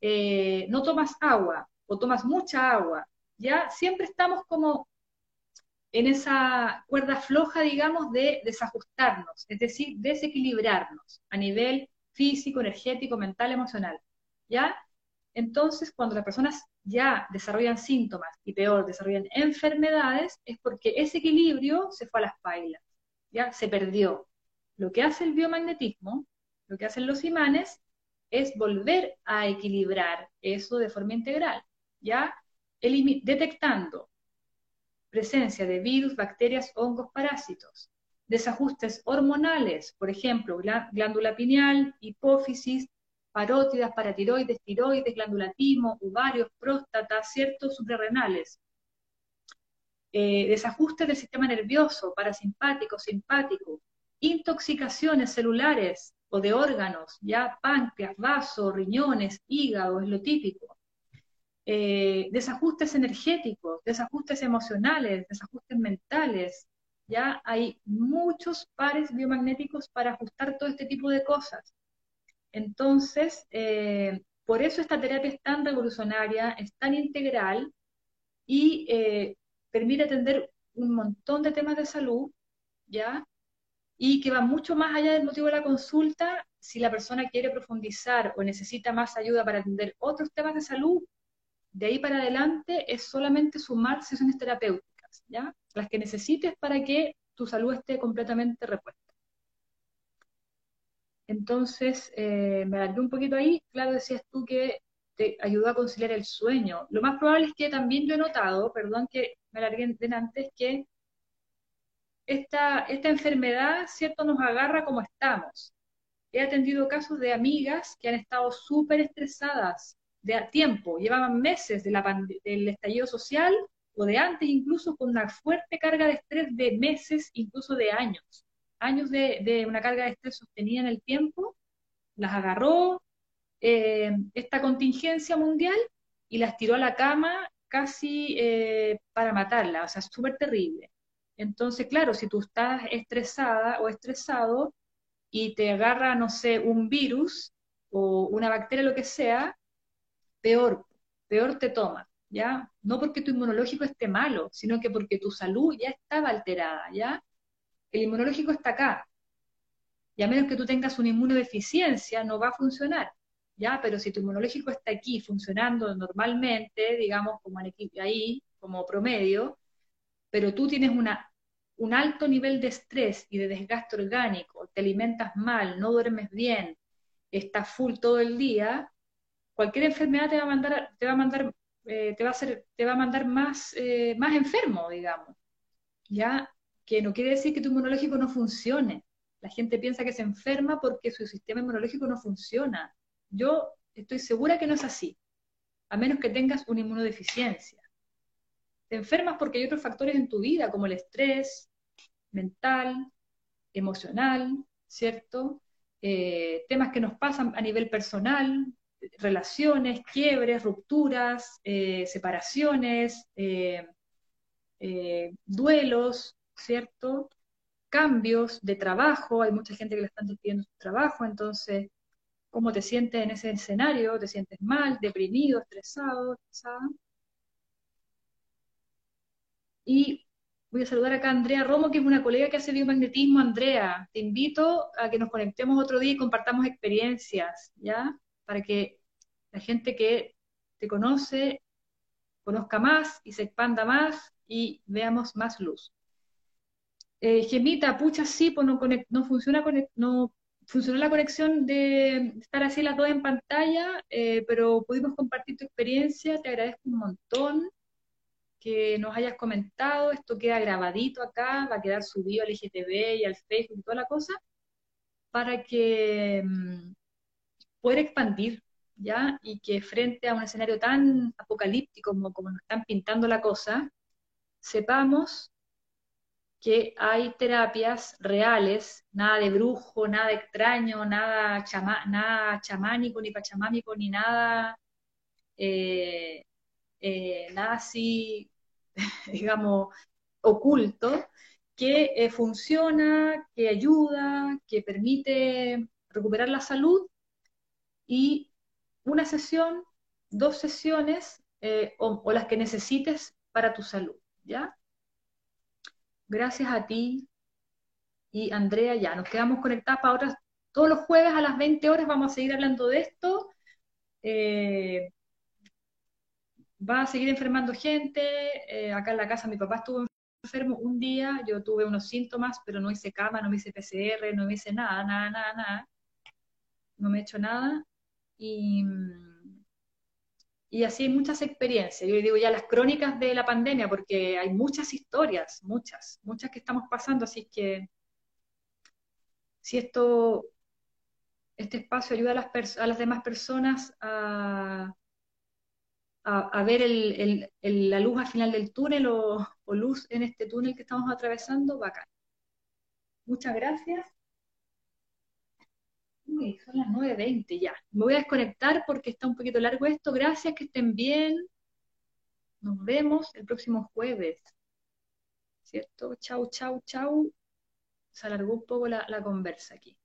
[SPEAKER 1] eh, no tomas agua o tomas mucha agua, ya siempre estamos como en esa cuerda floja, digamos, de desajustarnos, es decir, desequilibrarnos a nivel físico, energético, mental, emocional. ¿Ya? Entonces, cuando las personas ya desarrollan síntomas y peor, desarrollan enfermedades, es porque ese equilibrio se fue a las pailas, ¿ya? Se perdió. Lo que hace el biomagnetismo, lo que hacen los imanes, es volver a equilibrar eso de forma integral, ¿ya? detectando presencia de virus, bacterias, hongos, parásitos, desajustes hormonales, por ejemplo, glándula pineal, hipófisis, parótidas, paratiroides, tiroides, glándula timo, ovarios, próstata, ciertos suprarrenales. Eh, desajustes del sistema nervioso, parasimpático, simpático, intoxicaciones celulares o de órganos, ya páncreas, vaso, riñones, hígado, es lo típico. Eh, desajustes energéticos, desajustes emocionales, desajustes mentales. Ya hay muchos pares biomagnéticos para ajustar todo este tipo de cosas. Entonces, eh, por eso esta terapia es tan revolucionaria, es tan integral y eh, permite atender un montón de temas de salud, ¿ya? Y que va mucho más allá del motivo de la consulta, si la persona quiere profundizar o necesita más ayuda para atender otros temas de salud, de ahí para adelante es solamente sumar sesiones terapéuticas, ¿ya? Las que necesites para que tu salud esté completamente repuesta. Entonces, eh, me alargué un poquito ahí. Claro, decías tú que te ayudó a conciliar el sueño. Lo más probable es que también yo he notado, perdón que me alargué antes, que esta, esta enfermedad, ¿cierto?, nos agarra como estamos. He atendido casos de amigas que han estado súper estresadas de tiempo, llevaban meses del estallido social o de antes incluso con una fuerte carga de estrés de meses, incluso de años. Años de, de una carga de estrés sostenida en el tiempo, las agarró eh, esta contingencia mundial y las tiró a la cama casi eh, para matarla, o sea, súper terrible. Entonces, claro, si tú estás estresada o estresado y te agarra, no sé, un virus o una bacteria, lo que sea, peor, peor te toma, ¿ya? No porque tu inmunológico esté malo, sino que porque tu salud ya estaba alterada, ¿ya? El inmunológico está acá. Y a menos que tú tengas una inmunodeficiencia, no va a funcionar, ¿ya? Pero si tu inmunológico está aquí funcionando normalmente, digamos, como ahí, como promedio, pero tú tienes una, un alto nivel de estrés y de desgaste orgánico, te alimentas mal, no duermes bien, estás full todo el día, cualquier enfermedad te va a mandar, te va a mandar, eh, te va a te va a mandar más, eh, más enfermo, digamos. Ya, que no quiere decir que tu inmunológico no funcione. La gente piensa que se enferma porque su sistema inmunológico no funciona. Yo estoy segura que no es así, a menos que tengas una inmunodeficiencia. Te enfermas porque hay otros factores en tu vida, como el estrés mental, emocional, ¿cierto? Eh, temas que nos pasan a nivel personal, relaciones, quiebres, rupturas, eh, separaciones, eh, duelos, ¿cierto? Cambios de trabajo, hay mucha gente que le están despidiendo su trabajo, entonces, ¿cómo te sientes en ese escenario? ¿Te sientes mal, deprimido, estresado? Y voy a saludar acá a Andrea Romo, que es una colega que hace biomagnetismo. Andrea, te invito a que nos conectemos otro día y compartamos experiencias, ¿ya? Para que la gente que te conoce conozca más y se expanda más y veamos más luz. Eh, Gemita, pucha, sí, pues no, funciona no funcionó la conexión de estar así las dos en pantalla, eh, pero pudimos compartir tu experiencia, te agradezco un montón que nos hayas comentado, esto queda grabadito acá, va a quedar subido al IGTV y al Facebook y toda la cosa, para que mm, pueda expandir, ¿ya? Y que frente a un escenario tan apocalíptico como, como nos están pintando la cosa, sepamos que hay terapias reales, nada de brujo, nada extraño, nada, nada chamánico, ni pachamámico, ni nada, eh, eh, nada [laughs] así digamos, oculto, que eh, funciona, que ayuda, que permite recuperar la salud y una sesión, dos sesiones eh, o, las que necesites para tu salud, ¿ya? Gracias a ti y Andrea, ya, nos quedamos conectados para otras, todos los jueves a las 20 horas vamos a seguir hablando de esto. Eh, va a seguir enfermando gente. Eh, acá en la casa mi papá estuvo enfermo un día, yo tuve unos síntomas, pero no hice cama, no me hice PCR, no me hice nada, nada, nada, nada. No me he hecho nada. Y, y así hay muchas experiencias. Yo digo ya las crónicas de la pandemia, porque hay muchas historias, muchas, muchas que estamos pasando, así que si esto, este espacio ayuda a las, a las demás personas a ver la luz al final del túnel o, luz en este túnel que estamos atravesando, bacán. Muchas gracias. Uy, son las 9.20 ya. Me voy a desconectar porque está un poquito largo esto. Gracias, que estén bien. Nos vemos el próximo jueves. ¿Cierto? Chau, chau, chau. Se alargó un poco la, conversa aquí.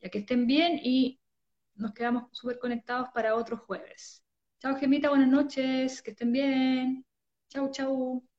[SPEAKER 1] Ya que estén bien y nos quedamos súper conectados para otro jueves. Chao, Gemita, buenas noches, que estén bien. Chau, chau.